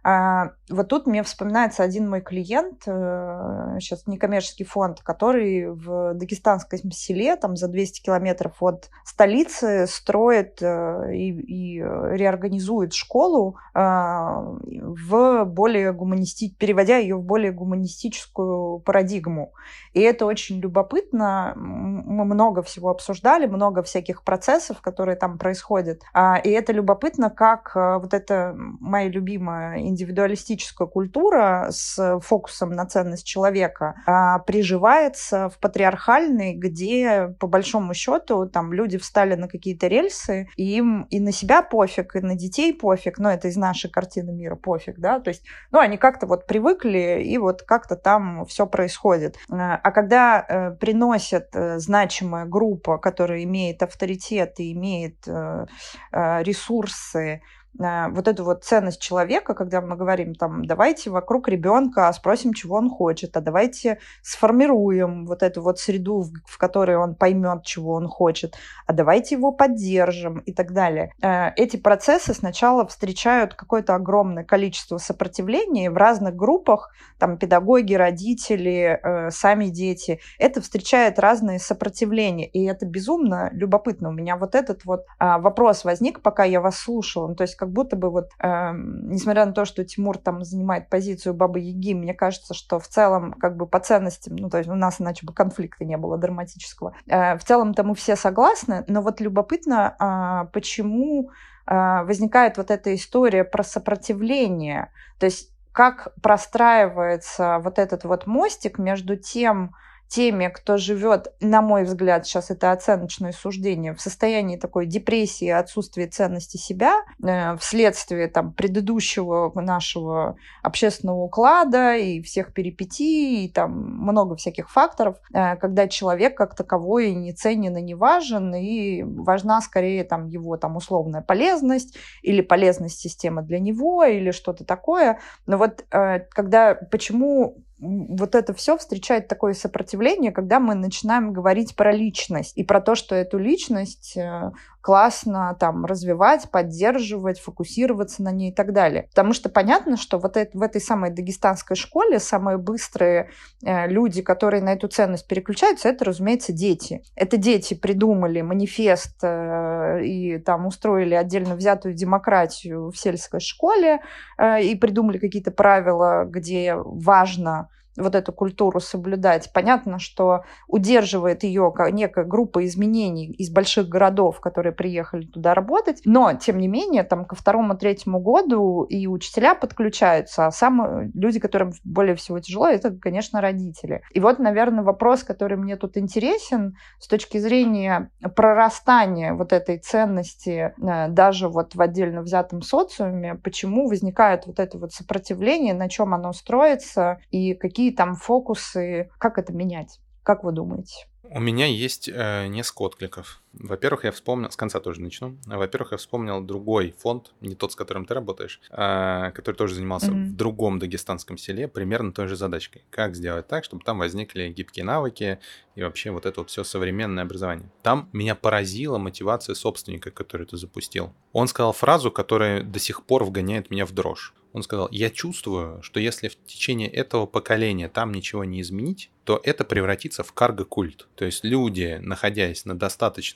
А вот тут мне вспоминается один мой клиент, э, сейчас некоммерческий фонд, который в дагестанском селе, там за 200 километров от столицы, строит э, и, и реорганизует школу э, в более гуманисти... переводя ее в более гуманистическую парадигму. И это очень любопытно. Мы много всего обсуждали, много всяких процессов, которые там происходят. А, и это любопытно, как а, вот эта моя любимая индивидуалистическая культура с фокусом на ценность человека а, приживается в патриархальной, где по большому счету там люди встали на какие-то рельсы, и им и на себя пофиг, и на детей пофиг, но это из нашей картины мира пофиг, да, то есть, ну, они как-то вот привыкли, и вот как-то там все происходит. А когда э, приносят э, значимая группа, которая имеет авторитет и имеет э, ресурсы, вот эту вот ценность человека, когда мы говорим там, давайте вокруг ребенка спросим, чего он хочет, а давайте сформируем вот эту вот среду, в которой он поймет, чего он хочет, а давайте его поддержим и так далее. Э, эти процессы сначала встречают какое-то огромное количество сопротивления в разных группах, там педагоги, родители, э, сами дети. Это встречает разные сопротивления, и это безумно любопытно. У меня вот этот вот а, вопрос возник, пока я вас слушала. Ну, то есть как будто бы вот, э, несмотря на то, что Тимур там занимает позицию Бабы Яги, мне кажется, что в целом как бы по ценностям, ну то есть у нас иначе бы конфликта не было драматического. Э, в целом-то мы все согласны, но вот любопытно, э, почему э, возникает вот эта история про сопротивление, то есть как простраивается вот этот вот мостик между тем, теми, кто живет, на мой взгляд, сейчас это оценочное суждение, в состоянии такой депрессии, отсутствия ценности себя, э, вследствие там предыдущего нашего общественного уклада и всех перипетий, и там много всяких факторов, э, когда человек как таковой не ценен и не важен, и важна скорее там его там условная полезность или полезность системы для него, или что-то такое. Но вот э, когда, почему вот это все встречает такое сопротивление, когда мы начинаем говорить про личность и про то, что эту личность э, классно там развивать, поддерживать, фокусироваться на ней и так далее. Потому что понятно, что вот это, в этой самой дагестанской школе самые быстрые э, люди, которые на эту ценность переключаются, это, разумеется, дети. Это дети придумали манифест э, и там устроили отдельно взятую демократию в сельской школе э, и придумали какие-то правила, где важно вот эту культуру соблюдать. Понятно, что удерживает ее некая группа изменений из больших городов, которые приехали туда работать, но, тем не менее, там ко второму-третьему году и учителя подключаются, а самые люди, которым более всего тяжело, это, конечно, родители. И вот, наверное, вопрос, который мне тут интересен с точки зрения прорастания вот этой ценности э, даже вот в отдельно взятом социуме, почему возникает вот это вот сопротивление, на чем оно строится и какие какие там фокусы, как это менять? Как вы думаете? У меня есть э, несколько откликов. Во-первых, я вспомнил, с конца тоже начну. Во-первых, я вспомнил другой фонд, не тот, с которым ты работаешь, э, который тоже занимался mm-hmm. в другом дагестанском селе, примерно той же задачкой. Как сделать так, чтобы там возникли гибкие навыки и вообще вот это вот все современное образование. Там меня поразила мотивация собственника, который это запустил. Он сказал фразу, которая до сих пор вгоняет меня в дрожь. Он сказал, я чувствую, что если в течение этого поколения там ничего не изменить, то это превратится в карго-культ. То есть люди, находясь на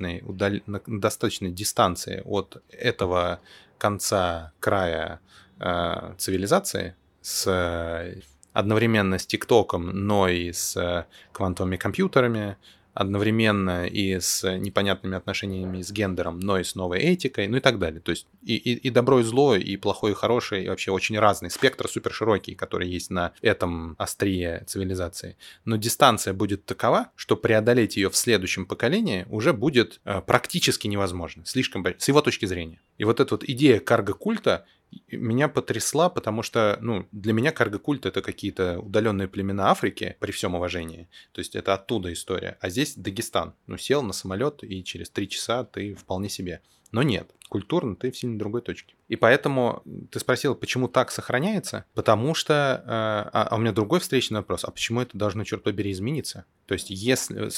достаточной, удал... на достаточной дистанции от этого конца края э, цивилизации, с одновременно с ТикТоком, но и с квантовыми компьютерами, одновременно и с непонятными отношениями с гендером, но и с новой этикой, ну и так далее. То есть и, и, и добро, и зло, и плохое, и хорошее, и вообще очень разный спектр супер широкий, который есть на этом острие цивилизации. Но дистанция будет такова, что преодолеть ее в следующем поколении уже будет э, практически невозможно, слишком с его точки зрения. И вот эта вот идея карго-культа меня потрясла, потому что, ну, для меня карго-культ это какие-то удаленные племена Африки, при всем уважении. То есть это оттуда история. А здесь Дагестан. Ну, сел на самолет, и через три часа ты вполне себе. Но нет, культурно ты в сильно другой точке. И поэтому ты спросил, почему так сохраняется? Потому что... Э, а, а у меня другой встречный вопрос. А почему это должно, черт побери, измениться? То есть если...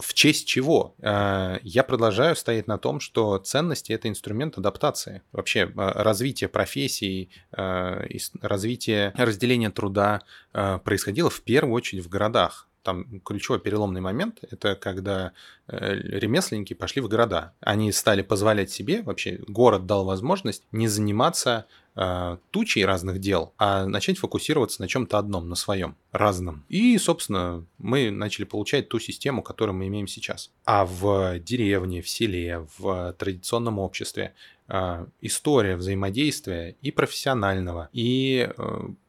В честь чего? Э, я продолжаю стоять на том, что ценности — это инструмент адаптации. Вообще э, развитие профессий, развитие разделения труда происходило в первую очередь в городах там ключевой переломный момент – это когда э, ремесленники пошли в города. Они стали позволять себе, вообще город дал возможность не заниматься э, тучей разных дел, а начать фокусироваться на чем-то одном, на своем, разном. И, собственно, мы начали получать ту систему, которую мы имеем сейчас. А в деревне, в селе, в традиционном обществе э, история взаимодействия и профессионального, и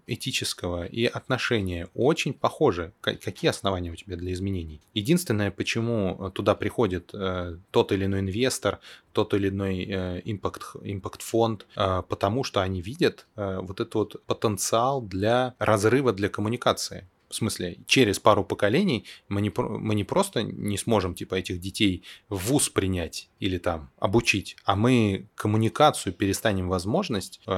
этического и отношения очень похожи. Какие основания у тебя для изменений? Единственное, почему туда приходит э, тот или иной инвестор, тот или иной э, импакт-фонд, э, потому что они видят э, вот этот вот потенциал для разрыва, для коммуникации. В смысле, через пару поколений мы не, мы не просто не сможем типа этих детей в ВУЗ принять или там обучить, а мы коммуникацию перестанем возможность э,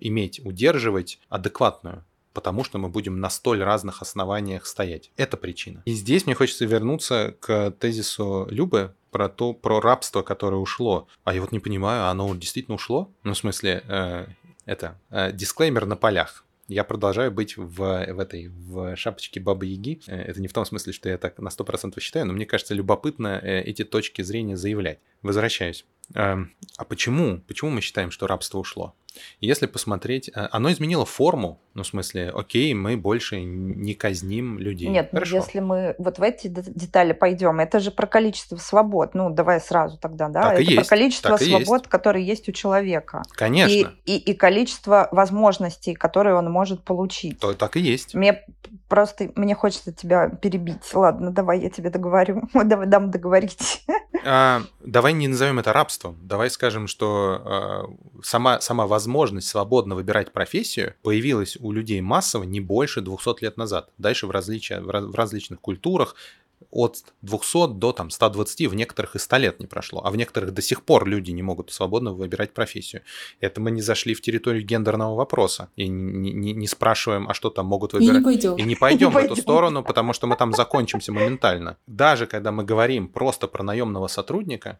иметь, удерживать адекватную потому что мы будем на столь разных основаниях стоять. Это причина. И здесь мне хочется вернуться к тезису Любы про то, про рабство, которое ушло. А я вот не понимаю, оно действительно ушло? Ну, в смысле, э, это, э, дисклеймер на полях я продолжаю быть в, в этой, в шапочке Бабы Яги. Э, это не в том смысле, что я так на 100% считаю, но мне кажется любопытно э, эти точки зрения заявлять. Возвращаюсь. Эм, а почему? Почему мы считаем, что рабство ушло? Если посмотреть, э, оно изменило форму, ну, в смысле, окей, мы больше не казним людей. Нет, ну, Хорошо. если мы вот в эти детали пойдем, это же про количество свобод. Ну, давай сразу тогда, да? Так это есть. про количество свобод, которые есть у человека. Конечно. И, и, и количество возможностей, которые он может получить. То так и есть. Мне Просто мне хочется тебя перебить. Ладно, давай я тебе договорю. [LAUGHS] Давай дам договорить. А, давай не назовем это рабством. Давай скажем, что а, сама, сама возможность свободно выбирать профессию появилась у людей массово не больше 200 лет назад. Дальше в, различия, в, раз, в различных культурах от 200 до там, 120, в некоторых и 100 лет не прошло, а в некоторых до сих пор люди не могут свободно выбирать профессию. Это мы не зашли в территорию гендерного вопроса и не, не, не спрашиваем, а что там могут выбирать. И не пойдем. И не пойдем [LAUGHS] в эту сторону, потому что мы там закончимся моментально. Даже когда мы говорим просто про наемного сотрудника,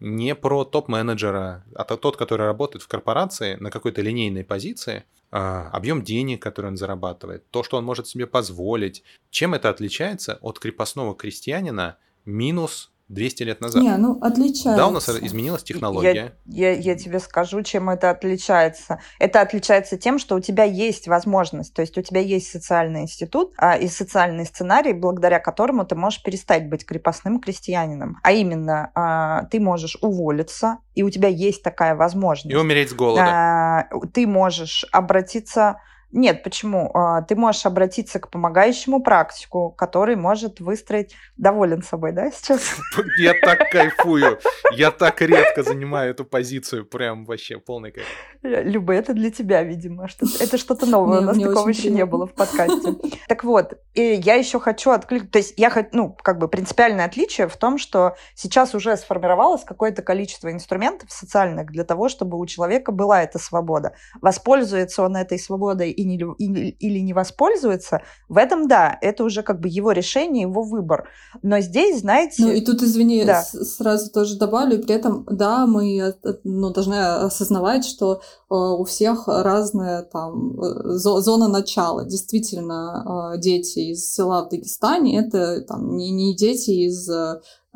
не про топ-менеджера, а тот, который работает в корпорации на какой-то линейной позиции, а, объем денег, который он зарабатывает, то, что он может себе позволить. Чем это отличается от крепостного крестьянина минус 200 лет назад. Не, ну отличается. Да, у нас изменилась технология. Я, я, я тебе скажу, чем это отличается. Это отличается тем, что у тебя есть возможность, то есть у тебя есть социальный институт а, и социальный сценарий, благодаря которому ты можешь перестать быть крепостным крестьянином. А именно, а, ты можешь уволиться, и у тебя есть такая возможность. И умереть с голода. А, ты можешь обратиться нет, почему? А, ты можешь обратиться к помогающему практику, который может выстроить... Доволен собой, да, сейчас? [LAUGHS] Я так кайфую. Я так редко занимаю эту позицию. Прям вообще полный кайф. Люба, это для тебя, видимо. Это что-то новое. У нас такого еще не было в подкасте. [LAUGHS] Так вот, я еще хочу откликнуть... То есть я хочу... Ну, как бы принципиальное отличие в том, что сейчас уже сформировалось какое-то количество инструментов социальных для того, чтобы у человека была эта свобода. Воспользуется он этой свободой и не, или, не воспользуется, в этом да, это уже как бы его решение, его выбор. Но здесь, знаете... Ну и тут, извини, да. сразу тоже добавлю, при этом, да, мы ну, должны осознавать, что у всех разная там э, зона начала. Действительно, дети из села в Дагестане это там не, не дети из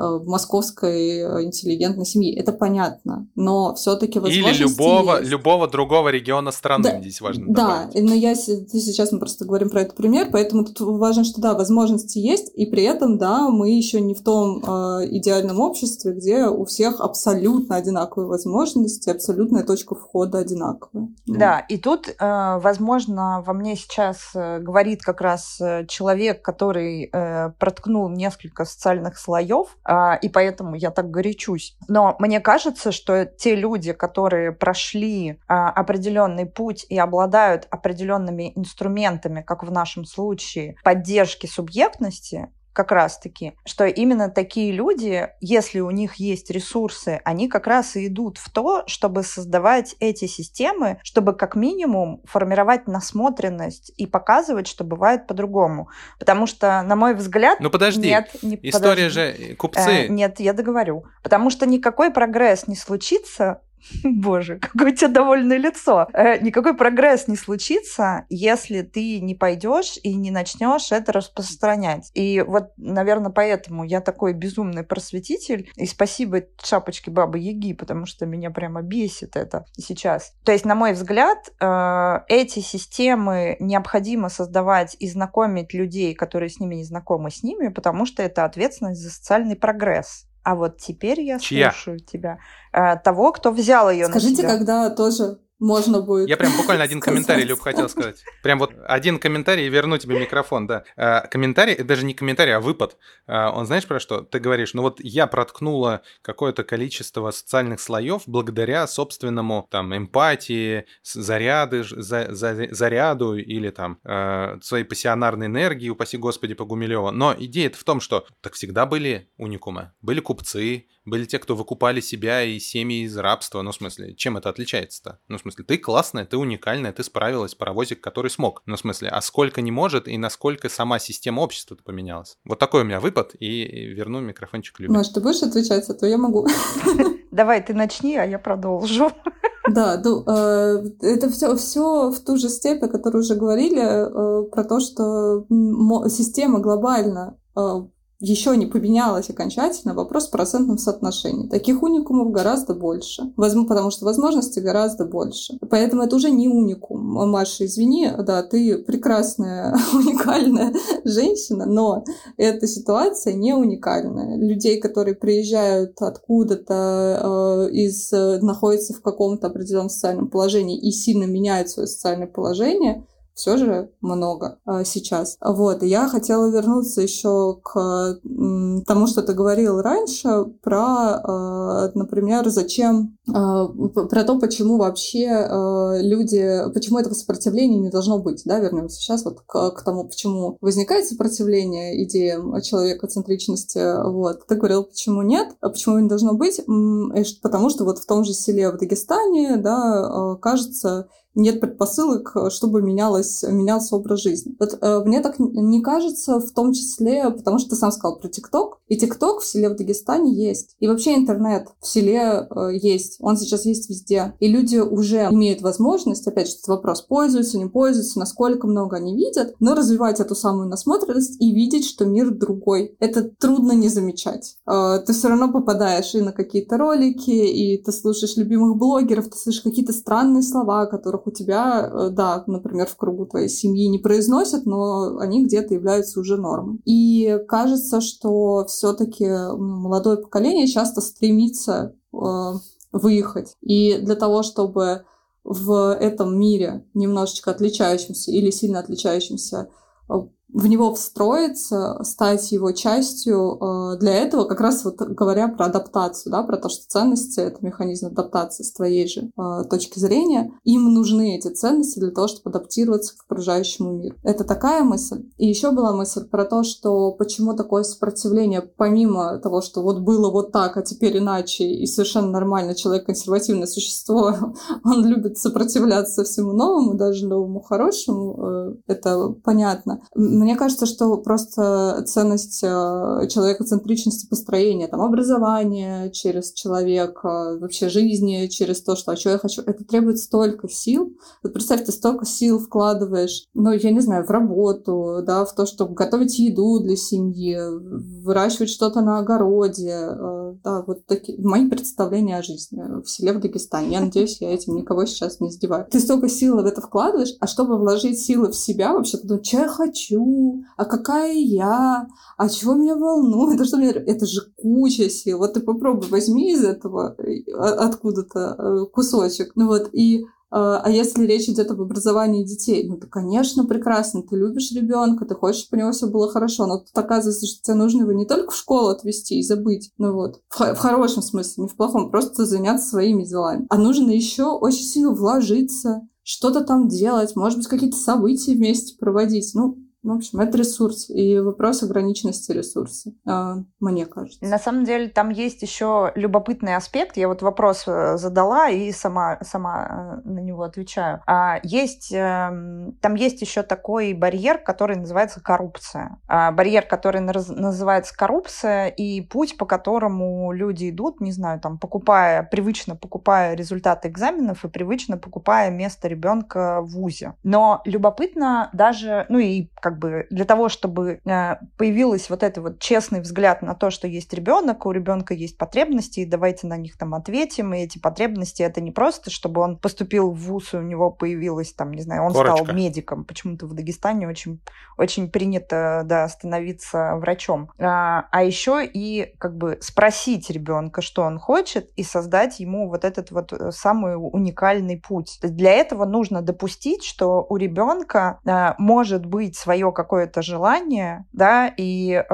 Э, московской э, интеллигентной семьи. Это понятно. Но все-таки возможности Или любого, есть. любого другого региона страны да, здесь важно Да, добавить. но я сейчас мы просто говорим про этот пример, поэтому тут важно, что да, возможности есть, и при этом, да, мы еще не в том э, идеальном обществе, где у всех абсолютно одинаковые возможности, абсолютная точка входа одинаковая. Да, и тут, э, возможно, во мне сейчас э, говорит как раз человек, который э, проткнул несколько социальных слоев, а, и поэтому я так горячусь. Но мне кажется, что те люди, которые прошли а, определенный путь и обладают определенными инструментами, как в нашем случае, поддержки субъектности, как раз-таки, что именно такие люди, если у них есть ресурсы, они как раз и идут в то, чтобы создавать эти системы, чтобы как минимум формировать насмотренность и показывать, что бывает по-другому. Потому что, на мой взгляд... Ну подожди, нет, не, история подожди. же э, купцы... Э, нет, я договорю. Потому что никакой прогресс не случится, [LAUGHS] Боже, какое у тебя довольное лицо. Э, никакой прогресс не случится, если ты не пойдешь и не начнешь это распространять. И вот, наверное, поэтому я такой безумный просветитель. И спасибо шапочке Бабы Яги, потому что меня прямо бесит это сейчас. То есть, на мой взгляд, э, эти системы необходимо создавать и знакомить людей, которые с ними не знакомы с ними, потому что это ответственность за социальный прогресс. А вот теперь я Чья? слушаю тебя. Э, того, кто взял ее Скажите, на себя. когда тоже можно будет. Я прям буквально один комментарий, Люб, хотел сказать. Прям вот один комментарий и верну тебе микрофон, да. А, комментарий, это даже не комментарий, а выпад. А, он знаешь про что? Ты говоришь, ну вот я проткнула какое-то количество социальных слоев благодаря собственному там эмпатии, заряды, за, за, заряду или там э, своей пассионарной энергии, упаси господи, по Гумилева. Но идея в том, что так всегда были уникумы. Были купцы, были те, кто выкупали себя и семьи из рабства. Ну, в смысле, чем это отличается-то? Ну, в смысле, ты классная, ты уникальная, ты справилась, паровозик, который смог. Ну, в смысле, а сколько не может и насколько сама система общества поменялась. Вот такой у меня выпад, и верну микрофончик Любе. Маш, ты будешь отвечать, а то я могу. [LAUGHS] Давай, ты начни, а я продолжу. [LAUGHS] Да, ну, э, это все, все в ту же степь, о которой уже говорили, э, про то, что система глобально э, еще не поменялась окончательно, вопрос в процентном соотношении. Таких уникумов гораздо больше, потому что возможностей гораздо больше. Поэтому это уже не уникум. Маша, извини, да, ты прекрасная, [LAUGHS] уникальная женщина, но эта ситуация не уникальная. Людей, которые приезжают откуда-то, э, из, находятся в каком-то определенном социальном положении и сильно меняют свое социальное положение, все же много а, сейчас. Вот, я хотела вернуться еще к тому, что ты говорил раньше про, а, например, зачем, а, про то, почему вообще а, люди, почему этого сопротивления не должно быть, да, вернемся сейчас вот к, к тому, почему возникает сопротивление идеям человекоцентричности, вот. Ты говорил, почему нет, а почему не должно быть, потому что вот в том же селе в Дагестане, да, кажется, нет предпосылок, чтобы менялось, менялся образ жизни. Вот э, мне так не кажется, в том числе, потому что ты сам сказал про ТикТок, и ТикТок в селе в Дагестане есть. И вообще интернет в селе э, есть. Он сейчас есть везде. И люди уже имеют возможность, опять же, этот вопрос, пользуются, не пользуются, насколько много они видят, но развивать эту самую насмотренность и видеть, что мир другой. Это трудно не замечать. Э, ты все равно попадаешь и на какие-то ролики, и ты слушаешь любимых блогеров, ты слышишь какие-то странные слова, которых у тебя, э, да, например, в кругу твоей семьи не произносят, но они где-то являются уже нормой. И кажется, что все-таки молодое поколение часто стремится э, выехать. И для того, чтобы в этом мире, немножечко отличающемся или сильно отличающемся, э, в него встроиться, стать его частью. Э, для этого как раз вот говоря про адаптацию, да, про то, что ценности — это механизм адаптации с твоей же э, точки зрения. Им нужны эти ценности для того, чтобы адаптироваться к окружающему миру. Это такая мысль. И еще была мысль про то, что почему такое сопротивление, помимо того, что вот было вот так, а теперь иначе, и совершенно нормально, человек консервативное существо, [LAUGHS] он любит сопротивляться всему новому, даже новому хорошему, э, это понятно мне кажется, что просто ценность э, человекоцентричности построения, там, образования через человека, вообще жизни, через то, что, а что я хочу, это требует столько сил. Вот представь, ты столько сил вкладываешь, ну, я не знаю, в работу, да, в то, чтобы готовить еду для семьи, выращивать что-то на огороде, э, да, вот такие мои представления о жизни в селе в Дагестане. Я надеюсь, я этим никого сейчас не издеваю. Ты столько сил в это вкладываешь, а чтобы вложить силы в себя, вообще, думаешь, что я хочу, а какая я, а чего меня волнует, это что мне... Это же куча сил. Вот ты попробуй, возьми из этого э, откуда-то э, кусочек. Ну вот, и а, а если речь идет об образовании детей, ну, то, конечно, прекрасно, ты любишь ребенка, ты хочешь, чтобы у него все было хорошо, но тут оказывается, что тебе нужно его не только в школу отвезти и забыть, ну вот, в, в хорошем смысле, не в плохом, просто заняться своими делами. А нужно еще очень сильно вложиться, что-то там делать, может быть, какие-то события вместе проводить. Ну, в общем, это ресурс и вопрос ограниченности ресурса, а, мне кажется. На самом деле там есть еще любопытный аспект. Я вот вопрос э, задала и сама, сама э, на него отвечаю. А, есть, эм, там есть еще такой барьер, который называется коррупция. А, барьер, который называется коррупция и путь, по которому люди идут, не знаю, там, покупая, привычно покупая результаты экзаменов и привычно покупая место ребенка в ВУЗе. Но любопытно даже, ну и как бы для того, чтобы э, появилась вот этот вот честный взгляд на то, что есть ребенок, у ребенка есть потребности, и давайте на них там ответим, и эти потребности это не просто, чтобы он поступил в ВУЗ, и у него появилась там, не знаю, он Корочка. стал медиком. Почему-то в Дагестане очень, очень принято, да, становиться врачом. А, а еще и как бы спросить ребенка, что он хочет, и создать ему вот этот вот э, самый уникальный путь. Для этого нужно допустить, что у ребенка а, может быть своя свое какое-то желание, да, и э,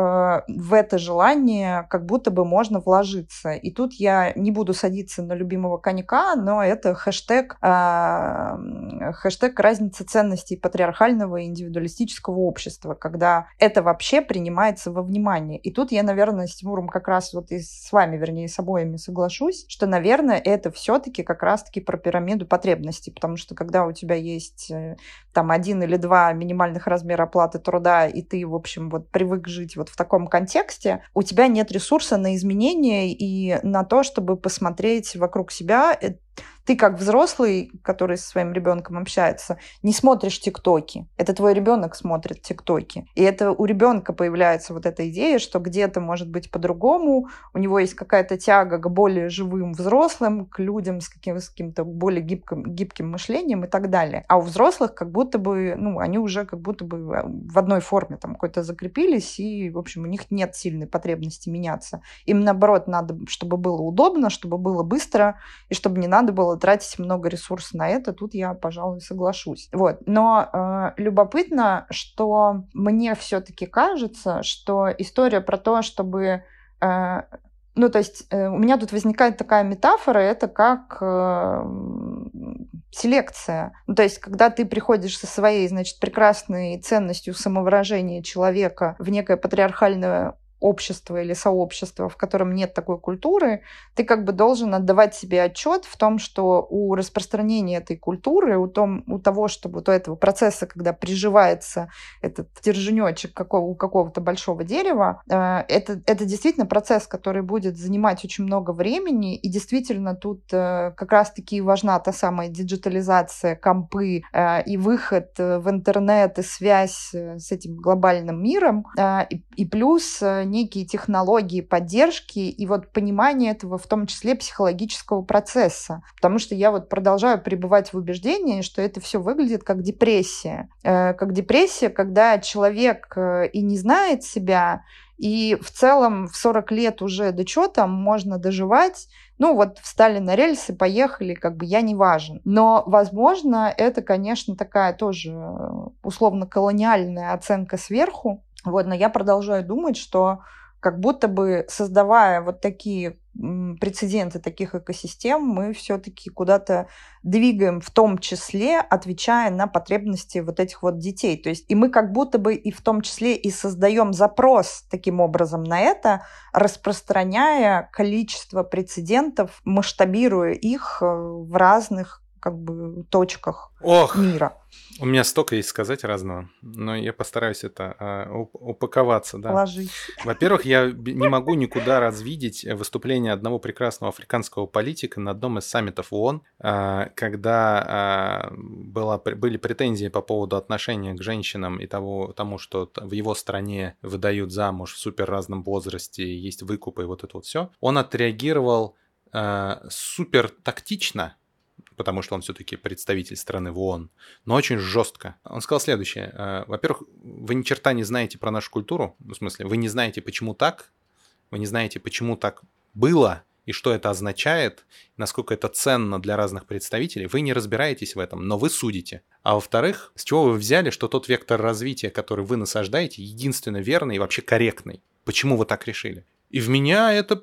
в это желание как будто бы можно вложиться. И тут я не буду садиться на любимого конька, но это хэштег, э, хэштег разницы ценностей патриархального и индивидуалистического общества, когда это вообще принимается во внимание. И тут я, наверное, с Тимуром как раз вот и с вами, вернее, с обоими соглашусь, что, наверное, это все-таки как раз-таки про пирамиду потребностей, потому что когда у тебя есть э, там один или два минимальных размера оплаты труда, и ты, в общем, вот привык жить вот в таком контексте, у тебя нет ресурса на изменения и на то, чтобы посмотреть вокруг себя э, ты как взрослый, который со своим ребенком общается, не смотришь тиктоки. Это твой ребенок смотрит тиктоки. И это у ребенка появляется вот эта идея, что где-то может быть по-другому, у него есть какая-то тяга к более живым взрослым, к людям с, каким- с каким-то более гибким, гибким мышлением и так далее. А у взрослых как будто бы, ну, они уже как будто бы в одной форме там какой-то закрепились, и, в общем, у них нет сильной потребности меняться. Им, наоборот, надо, чтобы было удобно, чтобы было быстро, и чтобы не надо было было тратить много ресурсов на это, тут я, пожалуй, соглашусь. Вот. Но э, любопытно, что мне все-таки кажется, что история про то, чтобы э, ну, то есть э, у меня тут возникает такая метафора, это как э, селекция. Ну, то есть, когда ты приходишь со своей, значит, прекрасной ценностью самовыражения человека в некое патриархальное общество или сообщество, в котором нет такой культуры, ты как бы должен отдавать себе отчет в том, что у распространения этой культуры, у, том, у того, чтобы у этого процесса, когда приживается этот стерженечек какого, у какого-то большого дерева, э, это, это действительно процесс, который будет занимать очень много времени, и действительно тут э, как раз-таки важна та самая диджитализация, компы э, и выход в интернет и связь с этим глобальным миром, и плюс некие технологии поддержки и вот понимание этого, в том числе психологического процесса. Потому что я вот продолжаю пребывать в убеждении, что это все выглядит как депрессия. Э, как депрессия, когда человек э, и не знает себя, и в целом в 40 лет уже до чего там можно доживать, ну вот встали на рельсы, поехали, как бы я не важен. Но, возможно, это, конечно, такая тоже э, условно-колониальная оценка сверху, вот, но я продолжаю думать, что как будто бы создавая вот такие прецеденты таких экосистем, мы все-таки куда-то двигаем, в том числе отвечая на потребности вот этих вот детей. То есть и мы как будто бы и в том числе и создаем запрос таким образом на это, распространяя количество прецедентов, масштабируя их э, в разных как бы точках Ох, мира. У меня столько есть сказать разного, но я постараюсь это а, упаковаться. Да. Положить. Во-первых, я не могу никуда развидеть выступление одного прекрасного африканского политика на одном из саммитов ООН, а, когда а, была, были претензии по поводу отношения к женщинам и того, тому, что в его стране выдают замуж в супер разном возрасте, есть выкупы и вот это вот все. Он отреагировал а, супер тактично, потому что он все-таки представитель страны в ООН, но очень жестко. Он сказал следующее. Э, во-первых, вы ни черта не знаете про нашу культуру, в смысле, вы не знаете, почему так, вы не знаете, почему так было, и что это означает, насколько это ценно для разных представителей, вы не разбираетесь в этом, но вы судите. А во-вторых, с чего вы взяли, что тот вектор развития, который вы насаждаете, единственно верный и вообще корректный? Почему вы так решили? И в меня это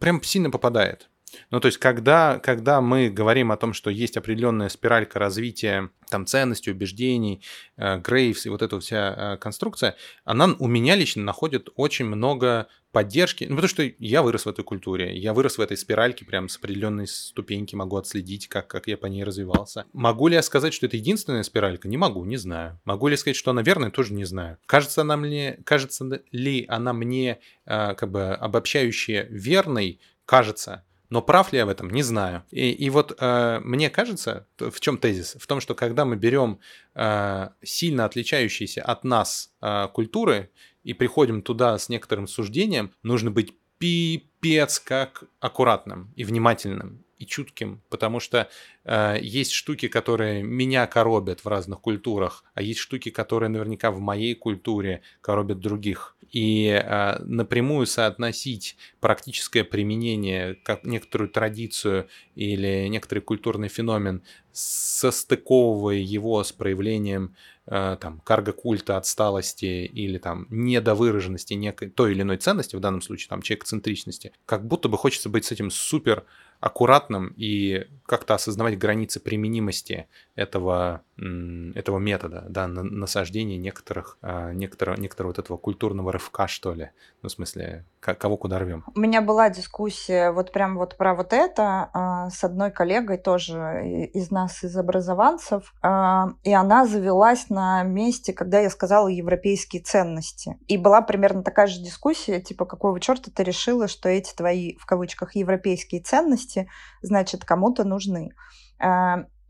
прям сильно попадает. Ну, то есть, когда, когда мы говорим о том, что есть определенная спиралька развития там, ценностей, убеждений, э, Грейвс и вот эта вся э, конструкция, она у меня лично находит очень много поддержки, ну, потому что я вырос в этой культуре, я вырос в этой спиральке, прям с определенной ступеньки могу отследить, как, как я по ней развивался. Могу ли я сказать, что это единственная спиралька? Не могу, не знаю. Могу ли сказать, что она верная? Тоже не знаю. Кажется, она мне, кажется ли она мне э, как бы обобщающая верной? Кажется. Но прав ли я в этом, не знаю. И, и вот э, мне кажется, в чем тезис? В том, что когда мы берем э, сильно отличающиеся от нас э, культуры и приходим туда с некоторым суждением, нужно быть пипец как аккуратным и внимательным и чутким, потому что э, есть штуки, которые меня коробят в разных культурах, а есть штуки, которые наверняка в моей культуре коробят других. И э, напрямую соотносить практическое применение, как некоторую традицию или некоторый культурный феномен, состыковывая его с проявлением э, там, карго-культа, отсталости или там недовыраженности некой той или иной ценности, в данном случае там человекоцентричности, как будто бы хочется быть с этим супер аккуратным и как-то осознавать границы применимости этого, этого метода, да, насаждения некоторых, а, некоторого, некоторого вот этого культурного рывка, что ли. Ну, в смысле, кого куда рвем. У меня была дискуссия вот прям вот про вот это а, с одной коллегой тоже из нас, из образованцев, а, и она завелась на месте, когда я сказала европейские ценности. И была примерно такая же дискуссия, типа, какого черта ты решила, что эти твои, в кавычках, европейские ценности ценности, значит, кому-то нужны.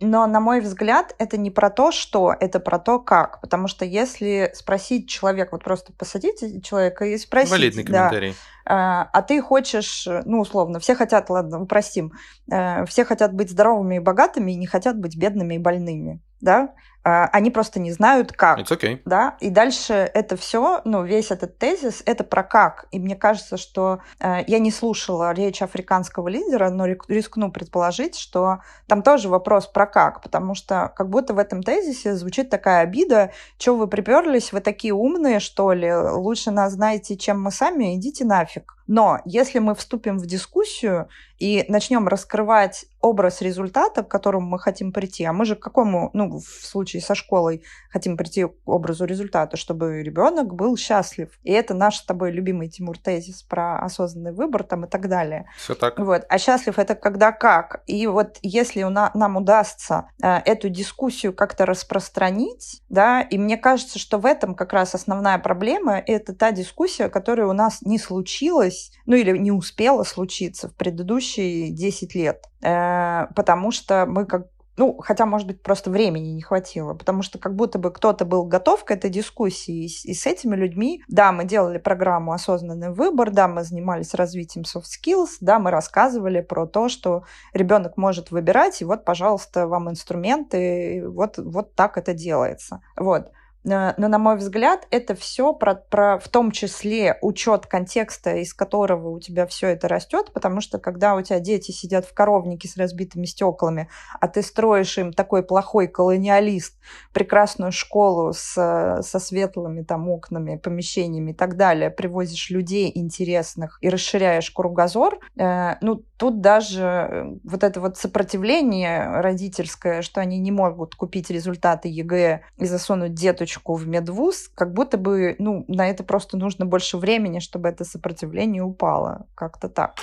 Но, на мой взгляд, это не про то, что, это про то, как. Потому что если спросить человека, вот просто посадить человека и спросить... Валидный комментарий. Да, а ты хочешь, ну, условно, все хотят, ладно, упростим, э, все хотят быть здоровыми и богатыми, и не хотят быть бедными и больными. Да, а, они просто не знают, как. It's okay. Да? И дальше это все, ну, весь этот тезис, это про как. И мне кажется, что э, я не слушала речь африканского лидера, но рискну предположить, что там тоже вопрос про как, потому что как будто в этом тезисе звучит такая обида, что вы приперлись, вы такие умные, что ли, лучше нас знаете, чем мы сами, идите нафиг. Но если мы вступим в дискуссию и начнем раскрывать образ результата, к которому мы хотим прийти, а мы же к какому, ну, в случае со школой, хотим прийти к образу результата, чтобы ребенок был счастлив. И это наш с тобой любимый Тимур тезис про осознанный выбор там и так далее. Все так. Вот. А счастлив это когда как. И вот если у на, нам удастся э, эту дискуссию как-то распространить, да, и мне кажется, что в этом как раз основная проблема, это та дискуссия, которая у нас не случилась, ну или не успела случиться в предыдущие 10 лет. Э, потому что мы как ну, хотя, может быть, просто времени не хватило, потому что как будто бы кто-то был готов к этой дискуссии, и с этими людьми, да, мы делали программу «Осознанный выбор», да, мы занимались развитием soft skills, да, мы рассказывали про то, что ребенок может выбирать, и вот, пожалуйста, вам инструменты, вот, вот так это делается. Вот. Э, но, на мой взгляд, это все про, про в том числе учет контекста, из которого у тебя все это растет, потому что когда у тебя дети сидят в коровнике с разбитыми стеклами, а ты строишь им такой плохой колониалист, прекрасную школу с, со светлыми там окнами, помещениями и так далее, привозишь людей интересных и расширяешь кругозор, э, ну, тут даже э, вот это вот сопротивление родительское, что они не могут купить результаты ЕГЭ и засунуть деточку в медвуз, как будто бы, ну, на это просто нужно больше времени, чтобы это сопротивление упало. Как-то так.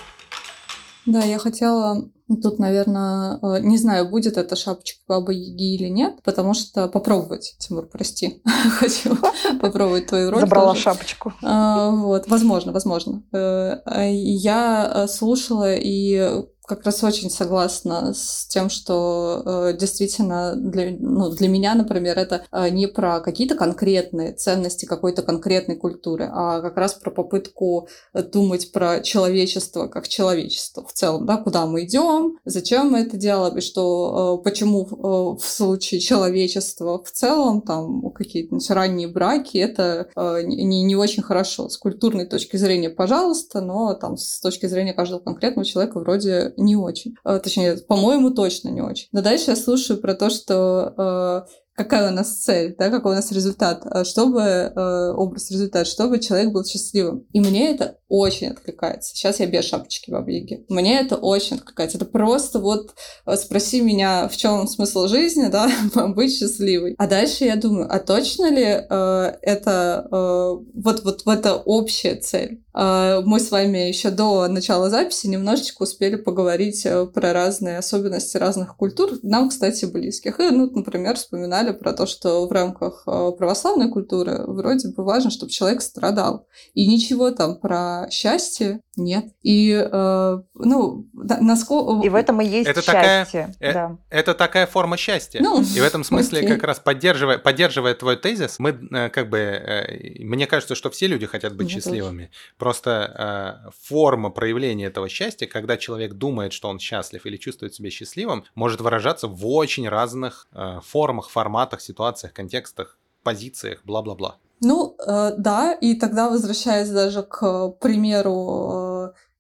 Да, я хотела тут, наверное, э, не знаю, будет эта шапочка Бабы Яги или нет, потому что попробовать, Тимур, прости, [LAUGHS] хочу попробовать твою роль. Забрала тоже. шапочку. А, вот, возможно, возможно. Э, я э, слушала и как раз очень согласна с тем, что э, действительно для, ну, для меня, например, это э, не про какие-то конкретные ценности какой-то конкретной культуры, а как раз про попытку думать про человечество как человечество в целом, да, куда мы идем, зачем мы это делаем, и что э, почему э, в случае человечества в целом там какие-то ранние браки это э, не, не очень хорошо. С культурной точки зрения, пожалуйста, но там с точки зрения каждого конкретного человека вроде не очень. А, точнее, по-моему, точно не очень. Но дальше я слушаю про то, что а, какая у нас цель, да, какой у нас результат, а чтобы э, образ результат, чтобы человек был счастливым. И мне это очень откликается. Сейчас я без шапочки бабы Яги. Мне это очень откликается. Это просто вот э, спроси меня, в чем смысл жизни, да, [LAUGHS] быть счастливой. А дальше я думаю, а точно ли э, это э, вот, вот, вот это общая цель? Э, мы с вами еще до начала записи немножечко успели поговорить э, про разные особенности разных культур, нам, кстати, близких. И, ну, например, вспоминали про то, что в рамках э, православной культуры вроде бы важно, чтобы человек страдал. И ничего там про счастье нет. И, э, ну, насколько... И в этом и есть это счастье. Такая, э, да. Это такая форма счастья. Ну, и в этом смысле окей. как раз поддерживая, поддерживая твой тезис, мы э, как бы... Э, мне кажется, что все люди хотят быть мне счастливыми. Тоже. Просто э, форма проявления этого счастья, когда человек думает, что он счастлив или чувствует себя счастливым, может выражаться в очень разных э, формах, форматах, ситуациях, контекстах, позициях, бла-бла-бла. Ну, э, да, и тогда возвращаясь даже к примеру э,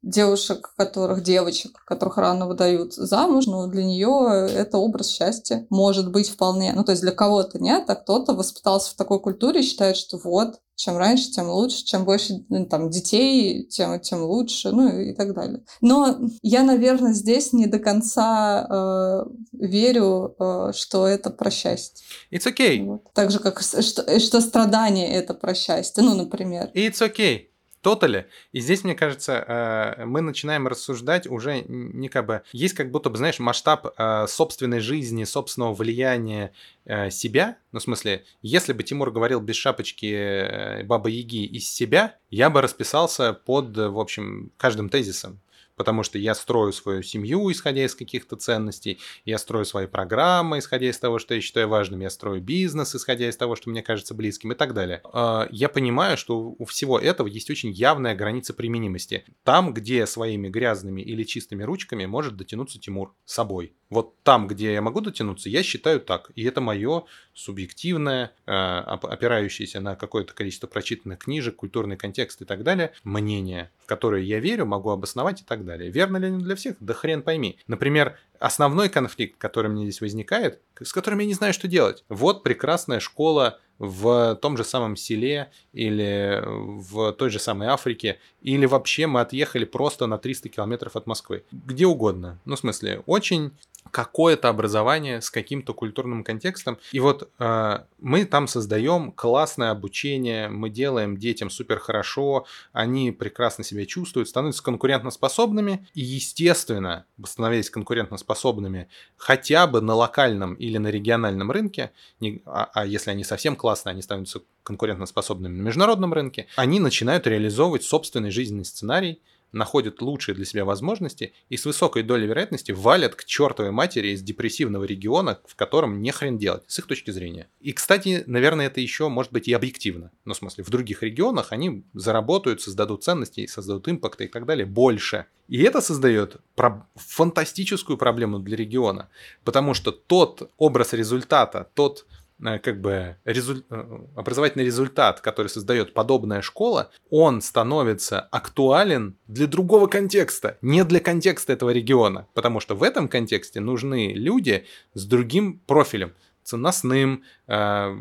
девушек, которых, девочек, которых рано выдают замуж, но для нее это образ счастья может быть вполне. Ну, то есть для кого-то нет, а кто-то воспитался в такой культуре и считает, что вот, чем раньше, тем лучше, чем больше ну, там, детей, тем, тем лучше, ну и так далее. Но я, наверное, здесь не до конца э, верю, э, что это про счастье. It's okay. Вот. Так же, как что, что страдание это про счастье, ну, например. It's okay тотале. И здесь, мне кажется, э, мы начинаем рассуждать уже не как бы... Есть как будто бы, знаешь, масштаб э, собственной жизни, собственного влияния э, себя. Ну, в смысле, если бы Тимур говорил без шапочки Баба Яги из себя, я бы расписался под, в общем, каждым тезисом потому что я строю свою семью, исходя из каких-то ценностей, я строю свои программы, исходя из того, что я считаю важным, я строю бизнес, исходя из того, что мне кажется близким и так далее. А, я понимаю, что у всего этого есть очень явная граница применимости. Там, где своими грязными или чистыми ручками может дотянуться Тимур собой. Вот там, где я могу дотянуться, я считаю так. И это мое субъективное, э, опирающееся на какое-то количество прочитанных книжек, культурный контекст и так далее, мнение, в которое я верю, могу обосновать и так далее. Верно ли оно для всех? Да хрен пойми. Например, основной конфликт, который мне здесь возникает, с которым я не знаю, что делать. Вот прекрасная школа в том же самом селе или в той же самой Африке, или вообще мы отъехали просто на 300 километров от Москвы. Где угодно. Ну, в смысле, очень какое-то образование с каким-то культурным контекстом. И вот э, мы там создаем классное обучение, мы делаем детям супер хорошо, они прекрасно себя чувствуют, становятся конкурентоспособными. И, естественно, становясь конкурентоспособными хотя бы на локальном или на региональном рынке, не, а, а если они совсем классные, они становятся конкурентоспособными на международном рынке, они начинают реализовывать собственный жизненный сценарий, находят лучшие для себя возможности и с высокой долей вероятности валят к чертовой матери из депрессивного региона, в котором не хрен делать, с их точки зрения. И, кстати, наверное, это еще может быть и объективно. Ну, в смысле, в других регионах они заработают, создадут ценности, создадут импакты и так далее больше. И это создает про- фантастическую проблему для региона, потому что тот образ результата, тот как бы резуль... Э, образовательный результат, который создает подобная школа, он становится актуален для другого контекста, не для контекста этого региона, потому что в этом контексте нужны люди с другим профилем, ценностным, э,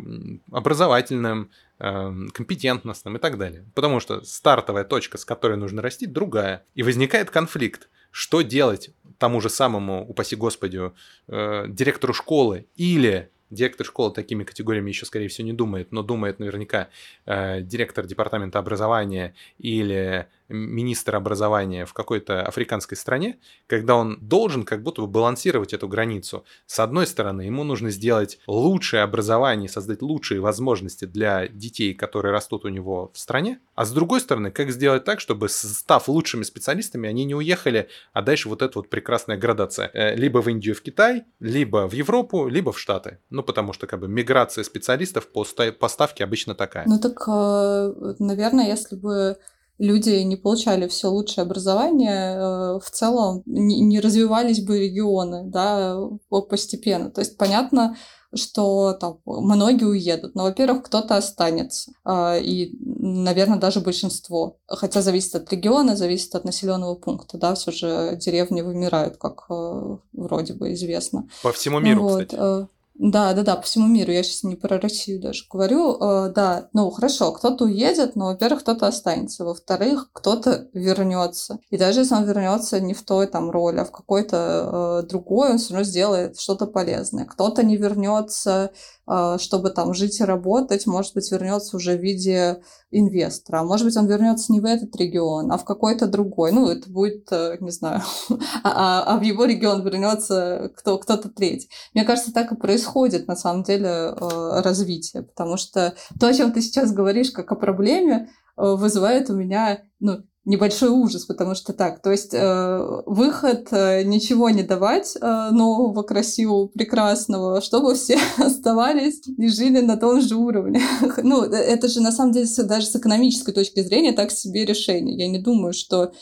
образовательным, компетентностным и так далее. Потому что стартовая точка, с которой нужно расти, другая. И возникает конфликт. Что делать тому же самому, упаси господи, директору школы или Директор школы такими категориями еще, скорее всего, не думает, но думает наверняка э, директор департамента образования или министр образования в какой-то африканской стране, когда он должен как будто бы балансировать эту границу. С одной стороны, ему нужно сделать лучшее образование, создать лучшие возможности для детей, которые растут у него в стране, а с другой стороны, как сделать так, чтобы, став лучшими специалистами, они не уехали, а дальше вот эта вот прекрасная градация. Э, либо в Индию, в Китай, либо в Европу, либо в Штаты. Ну, потому что как бы миграция специалистов по поставке обычно такая. Ну так, э, наверное, если бы люди не получали все лучшее образование, э, в целом не развивались бы регионы, да, постепенно. То есть понятно, что там многие уедут, но, во-первых, кто-то останется, а, и, наверное, даже большинство. Хотя зависит от региона, зависит от населенного пункта, да, все же деревни вымирают, как э, вроде бы известно. По всему миру, вот. кстати. Да, да, да, по всему миру. Я сейчас не про Россию даже говорю. Э, да, ну хорошо, кто-то уедет, но, во-первых, кто-то останется. Во-вторых, кто-то вернется. И даже если он вернется не в той там роли, а в какой-то э, другой, он все равно сделает что-то полезное. Кто-то не вернется чтобы там жить и работать, может быть, вернется уже в виде инвестора. Может быть, он вернется не в этот регион, а в какой-то другой. Ну, это будет, э, не знаю, [LAUGHS] а, а, а в его регион вернется кто, кто-то третий. Мне кажется, так и происходит на самом деле э, развитие, потому что то, о чем ты сейчас говоришь, как о проблеме, э, вызывает у меня ну, небольшой ужас, потому что так, то есть э, выход э, ничего не давать э, нового, красивого, прекрасного, чтобы все [LAUGHS] оставались и жили на том же уровне. [LAUGHS] ну, э, это же на самом деле даже с экономической точки зрения так себе решение. Я не думаю, что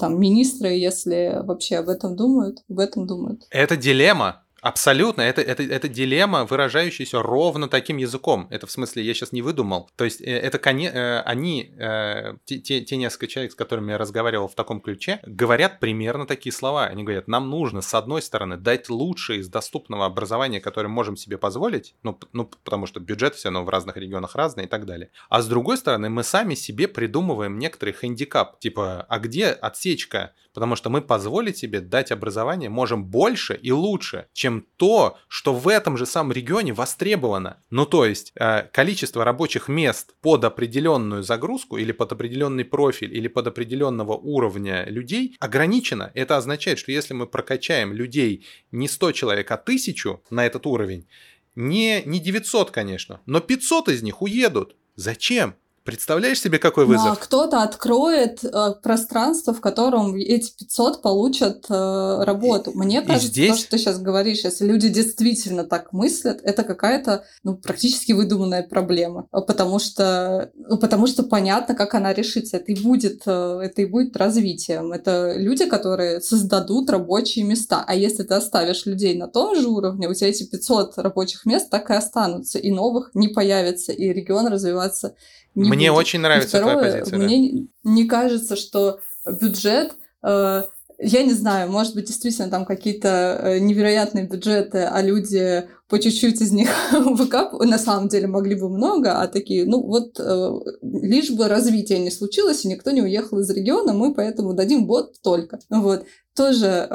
там министры, если вообще об этом думают, об этом думают. Это дилемма, Абсолютно, это, это, это дилемма, выражающаяся ровно таким языком. Это в смысле, я сейчас не выдумал. То есть, э, это э, они, э, те, те несколько человек, с которыми я разговаривал в таком ключе, говорят примерно такие слова. Они говорят, нам нужно, с одной стороны, дать лучшее из доступного образования, которое можем себе позволить, ну, ну потому что бюджет все равно в разных регионах разный и так далее. А с другой стороны, мы сами себе придумываем некоторый хендикап. Типа, а где отсечка? Потому что мы позволить себе дать образование можем больше и лучше, чем то, что в этом же самом регионе востребовано. Ну то есть э, количество рабочих мест под определенную загрузку или под определенный профиль или под определенного уровня людей ограничено. Это означает, что если мы прокачаем людей не 100 человек, а 1000 на этот уровень, не, не 900, конечно, но 500 из них уедут. Зачем? Представляешь себе, какой вызов? Ну, а кто-то откроет э, пространство, в котором эти 500 получат э, работу. Мне и кажется, здесь... то, что ты сейчас говоришь, если люди действительно так мыслят, это какая-то ну, практически выдуманная проблема. Потому что, ну, потому что понятно, как она решится. Это и, будет, э, это и будет развитием. Это люди, которые создадут рабочие места. А если ты оставишь людей на том же уровне, у тебя эти 500 рабочих мест так и останутся, и новых не появится, и регион развиваться не Мне будет. очень нравится второе, твоя позиция. Мне да. не кажется, что бюджет э, я не знаю, может быть, действительно там какие-то э, невероятные бюджеты, а люди по чуть-чуть из них [LAUGHS] выкапывают. На самом деле могли бы много, а такие, ну вот, э, лишь бы развитие не случилось, и никто не уехал из региона, мы поэтому дадим бот только. Вот. Тоже,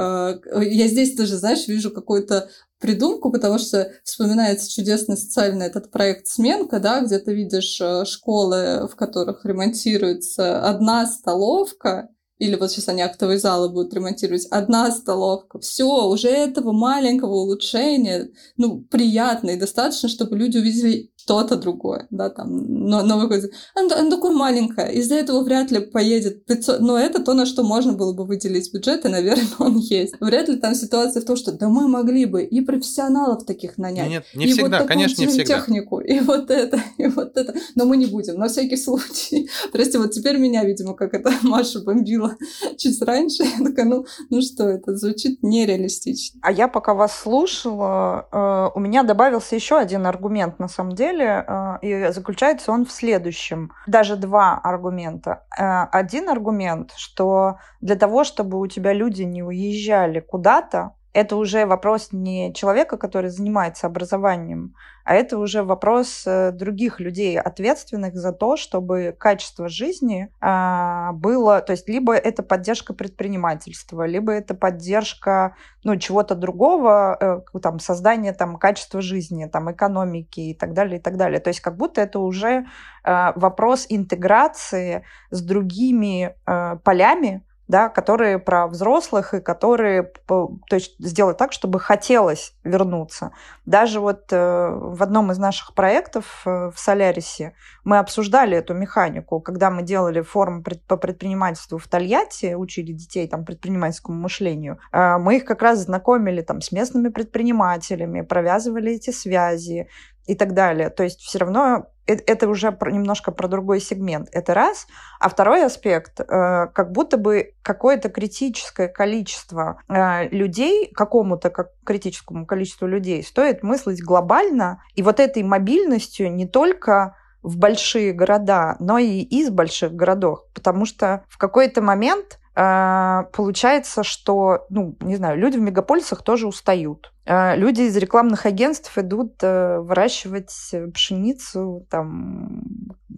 я здесь тоже, знаешь, вижу какой-то придумку, потому что вспоминается чудесный социальный этот проект «Сменка», да, где ты видишь э, школы, в которых ремонтируется одна столовка, или вот сейчас они актовые залы будут ремонтировать, одна столовка, все, уже этого маленького улучшения, ну, приятно и достаточно, чтобы люди увидели что-то другое, да, там, но, новый год. Она, она такое маленькое, из-за этого вряд ли поедет 500, но это то, на что можно было бы выделить бюджет, и, наверное, [LAUGHS] он есть. Вряд ли там ситуация в том, что, да мы могли бы и профессионалов таких нанять, Нет, не и всегда, вот конечно, не всегда. технику, и вот это, и вот это, но мы не будем, на всякий случай. [LAUGHS] Прости, вот теперь меня, видимо, как это [LAUGHS] Маша бомбила чуть раньше, я такая, ну, ну что, это звучит нереалистично. А я пока вас слушала, э, у меня добавился еще один аргумент, на самом деле, деле, э, и заключается он в следующем. Даже два аргумента. Э, один аргумент, что для того, чтобы у тебя люди не уезжали куда-то, это уже вопрос не человека, который занимается образованием, а это уже вопрос э, других людей, ответственных за то, чтобы качество жизни а, было, то есть либо это поддержка предпринимательства, либо это поддержка ну, чего-то другого, э, там, создание там, качества жизни, там, экономики и так далее, и так далее. То есть как будто это уже э, вопрос интеграции с другими полями, да, которые про взрослых и которые то есть, сделать так, чтобы хотелось вернуться. Даже вот э, в одном из наших проектов э, в Солярисе мы обсуждали эту механику, когда мы делали форум по предпринимательству в Тольятти, учили детей там предпринимательскому мышлению, э, мы их как раз знакомили там с местными предпринимателями, провязывали эти связи, и так далее. То есть все равно это уже немножко про другой сегмент. Это раз. А второй аспект, э, как будто бы какое-то критическое количество э, людей, какому-то как критическому количеству людей стоит мыслить глобально, и вот этой мобильностью не только в большие города, но и из больших городов. Потому что в какой-то момент э, получается, что, ну, не знаю, люди в мегаполисах тоже устают. А, люди из рекламных агентств идут э, выращивать пшеницу, там,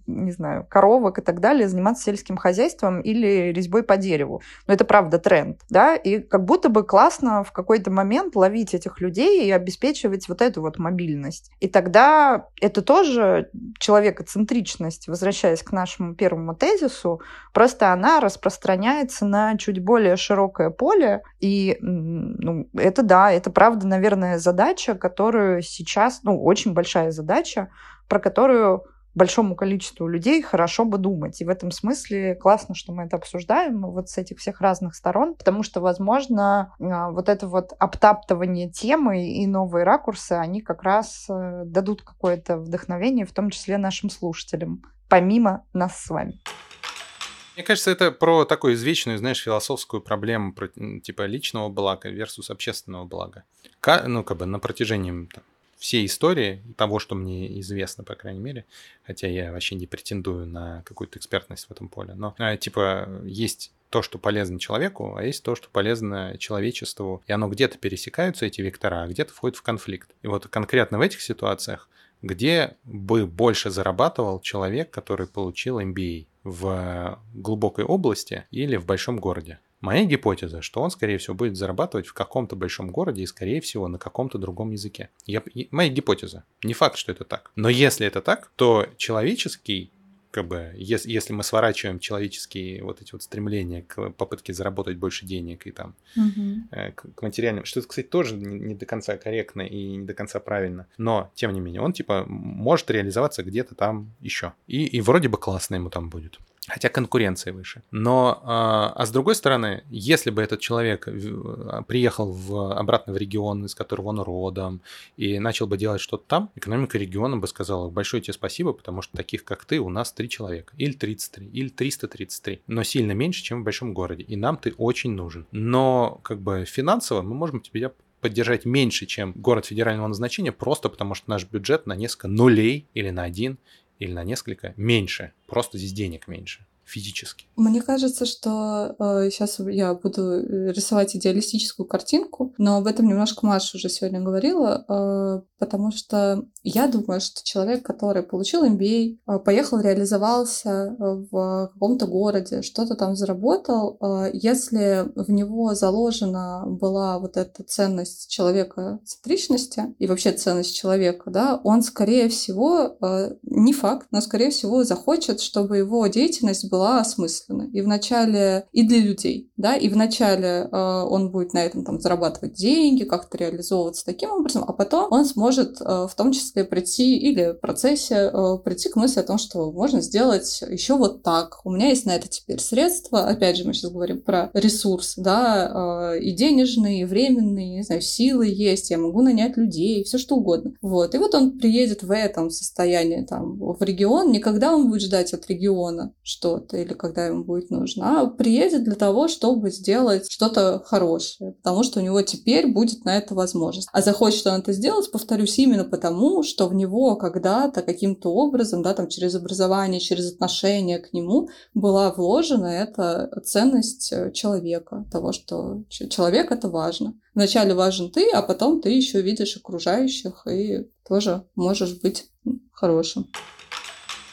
не знаю, коровок и так далее, заниматься сельским хозяйством или резьбой по дереву. Но это правда тренд, да, и как будто бы классно в какой-то момент ловить этих людей и обеспечивать вот эту вот мобильность. И тогда это тоже человекоцентричность, возвращаясь к нашему первому тезису, просто она распространяется на чуть более широкое поле, и ну, это да, это правда наверное, задача, которую сейчас, ну, очень большая задача, про которую большому количеству людей хорошо бы думать. И в этом смысле классно, что мы это обсуждаем вот с этих всех разных сторон, потому что, возможно, а, вот это вот обтаптывание темы и новые ракурсы, они как раз э, дадут какое-то вдохновение, в том числе нашим слушателям, помимо нас с вами. Мне кажется, это про такую извечную, знаешь, философскую проблему, про, типа личного блага versus общественного блага. Ну, как бы на протяжении там, всей истории, того, что мне известно, по крайней мере, хотя я вообще не претендую на какую-то экспертность в этом поле, но, а, типа, есть то, что полезно человеку, а есть то, что полезно человечеству. И оно где-то пересекаются, эти вектора, а где-то входит в конфликт. И вот конкретно в этих ситуациях, где бы больше зарабатывал человек, который получил MBA? в глубокой области или в большом городе. Моя гипотеза, что он, скорее всего, будет зарабатывать в каком-то большом городе и, скорее всего, на каком-то другом языке. Я, моя гипотеза. Не факт, что это так. Но если это так, то человеческий как бы, если, если мы сворачиваем человеческие вот эти вот стремления к попытке заработать больше денег и там угу. к, к материальным, что, кстати, тоже не, не до конца корректно и не до конца правильно, но, тем не менее, он, типа, может реализоваться где-то там еще. И, и вроде бы классно ему там будет хотя конкуренция выше. Но, а, а с другой стороны, если бы этот человек приехал в, обратно в регион, из которого он родом, и начал бы делать что-то там, экономика региона бы сказала, большое тебе спасибо, потому что таких, как ты, у нас три человека, или 33, или 333, но сильно меньше, чем в большом городе, и нам ты очень нужен. Но, как бы, финансово мы можем тебя поддержать меньше, чем город федерального назначения, просто потому что наш бюджет на несколько нулей или на один или на несколько меньше. Просто здесь денег меньше физически. Мне кажется, что э, сейчас я буду э, рисовать идеалистическую картинку, но об этом немножко Маша уже сегодня говорила, э, потому что я думаю, что человек, который получил MBA, э, поехал, реализовался в каком-то городе, что-то там заработал, э, если в него заложена была вот эта ценность человека центричности и вообще ценность человека, да, он, скорее всего, э, не факт, но, скорее всего, захочет, чтобы его деятельность была осмысленна. И вначале и для людей, да, и вначале э, он будет на этом там зарабатывать деньги, как-то реализовываться таким образом, а потом он сможет э, в том числе прийти или в процессе э, прийти к мысли о том, что можно сделать еще вот так. У меня есть на это теперь средства. Опять же, мы сейчас говорим про ресурс, да, э, и денежные, и временные, не знаю, силы есть, я могу нанять людей, все что угодно. Вот. И вот он приедет в этом состоянии там в регион, никогда он будет ждать от региона что что-то или когда ему будет нужно, а приедет для того, чтобы сделать что-то хорошее, потому что у него теперь будет на это возможность. А захочет он это сделать, повторюсь, именно потому, что в него когда-то каким-то образом, да, там через образование, через отношение к нему была вложена эта ценность э, человека, того, что человек это важно. Вначале важен ты, а потом ты еще видишь окружающих и тоже можешь быть хорошим.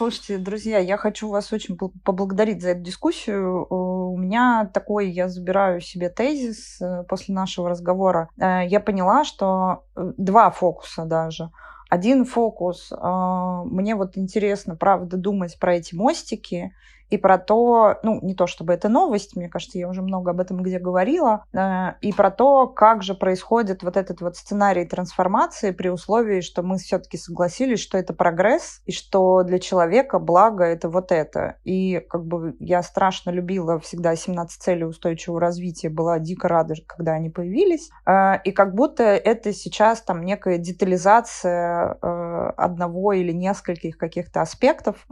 Слушайте, друзья, я хочу вас очень поблагодарить за эту дискуссию. У меня такой, я забираю себе тезис э, после нашего разговора. Э, я поняла, что э, два фокуса даже. Один фокус, мне вот интересно, правда, думать про эти мостики и про то, ну, не то чтобы это новость, мне кажется, я уже много об этом где говорила, э, и про то, как же происходит вот этот вот сценарий трансформации при условии, что мы все-таки согласились, что это прогресс, и что для человека благо это вот это. И как бы я страшно любила всегда 17 целей устойчивого развития, была дико рада, когда они появились, э, и как будто это сейчас там некая детализация э, одного или нескольких каких-то аспектов,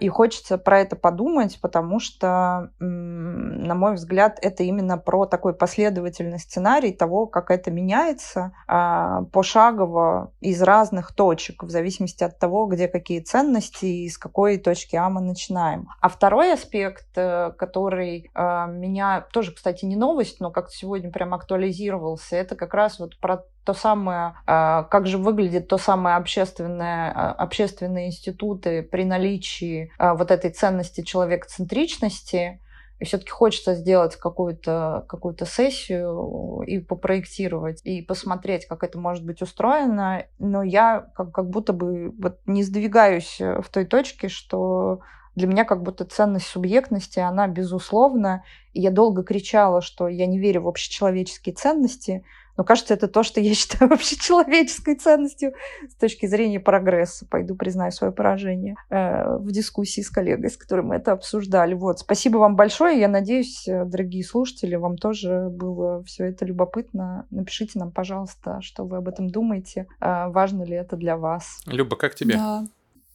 и хочется про это подумать, думать, потому что, на мой взгляд, это именно про такой последовательный сценарий того, как это меняется а, пошагово из разных точек, в зависимости от того, где какие ценности и с какой точки А мы начинаем. А второй аспект, э, который а, меня тоже, кстати, не новость, но как-то сегодня прям актуализировался, это как раз вот про то самое, а, как же выглядит то самое общественное, а, общественные институты при наличии а, вот этой ценности человекоцентричности, и все-таки хочется сделать какую-то какую сессию и попроектировать, и посмотреть, как это может быть устроено. Но я как, как будто бы вот не сдвигаюсь в той точке, что для меня как будто ценность субъектности, она безусловна. И я долго кричала, что я не верю в общечеловеческие ценности, но кажется, это то, что я [LAUGHS] считаю вообще человеческой ценностью с точки зрения прогресса. Пойду признаю свое поражение э, в дискуссии с коллегой, с которой мы это обсуждали. Вот. Спасибо вам большое. Я надеюсь, э, дорогие слушатели, вам тоже было все это любопытно. Напишите нам, пожалуйста, что вы об этом думаете. Э, важно ли это для вас? Люба, как тебе? Да.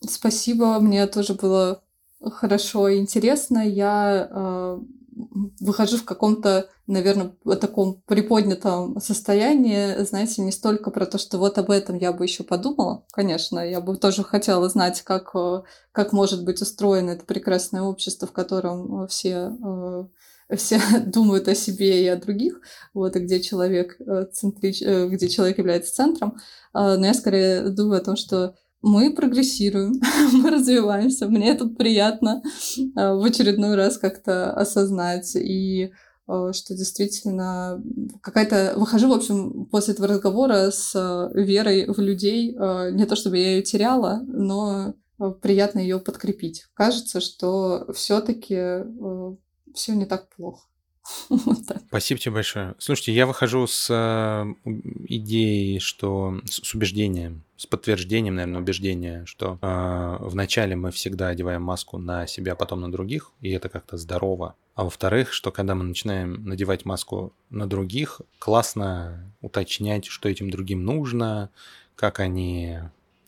Спасибо. Мне тоже было хорошо и интересно. Я э, выхожу в каком-то, наверное, таком приподнятом состоянии, знаете, не столько про то, что вот об этом я бы еще подумала. Конечно, я бы тоже хотела знать, как, э, как может быть устроено это прекрасное общество, в котором все э, все [LAUGHS] думают о себе и о других, вот, и где человек, э, центрич... где человек является центром. Но я скорее думаю о том, что мы прогрессируем, [LAUGHS] мы развиваемся. Мне это приятно э, в очередной раз как-то осознать. И э, что действительно какая-то... Выхожу, в общем, после этого разговора с э, верой в людей. Не то чтобы я ее теряла, но приятно ее подкрепить. Кажется, что все-таки все не так плохо. [LAUGHS] Спасибо тебе большое. Слушайте, я выхожу с э, идеей, что с, убеждением, с подтверждением, наверное, убеждения, что э, вначале мы всегда одеваем маску на себя, потом на других, и это как-то здорово. А во-вторых, что когда мы начинаем надевать маску на других, классно уточнять, что этим другим нужно, как они,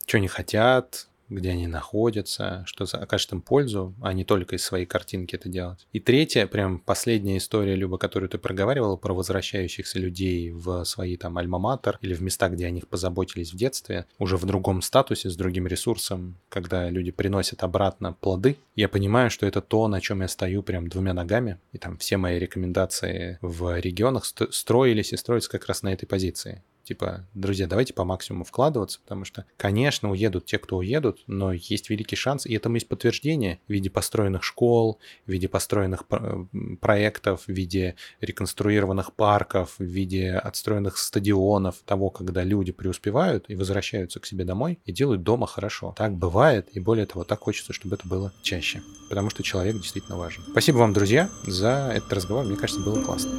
что они хотят, где они находятся, что окажет им пользу, а не только из своей картинки это делать. И третья, прям последняя история, Люба, которую ты проговаривала про возвращающихся людей в свои там альма-матер или в места, где о них позаботились в детстве, уже в другом статусе, с другим ресурсом, когда люди приносят обратно плоды, я понимаю, что это то, на чем я стою прям двумя ногами, и там все мои рекомендации в регионах строились и строятся как раз на этой позиции. Типа, друзья, давайте по максимуму вкладываться, потому что, конечно, уедут те, кто уедут, но есть великий шанс, и этому есть подтверждение в виде построенных школ, в виде построенных проектов, в виде реконструированных парков, в виде отстроенных стадионов, того, когда люди преуспевают и возвращаются к себе домой и делают дома хорошо. Так бывает, и более того, так хочется, чтобы это было чаще, потому что человек действительно важен. Спасибо вам, друзья, за этот разговор. Мне кажется, было классно.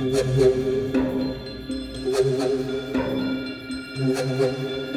Thank you.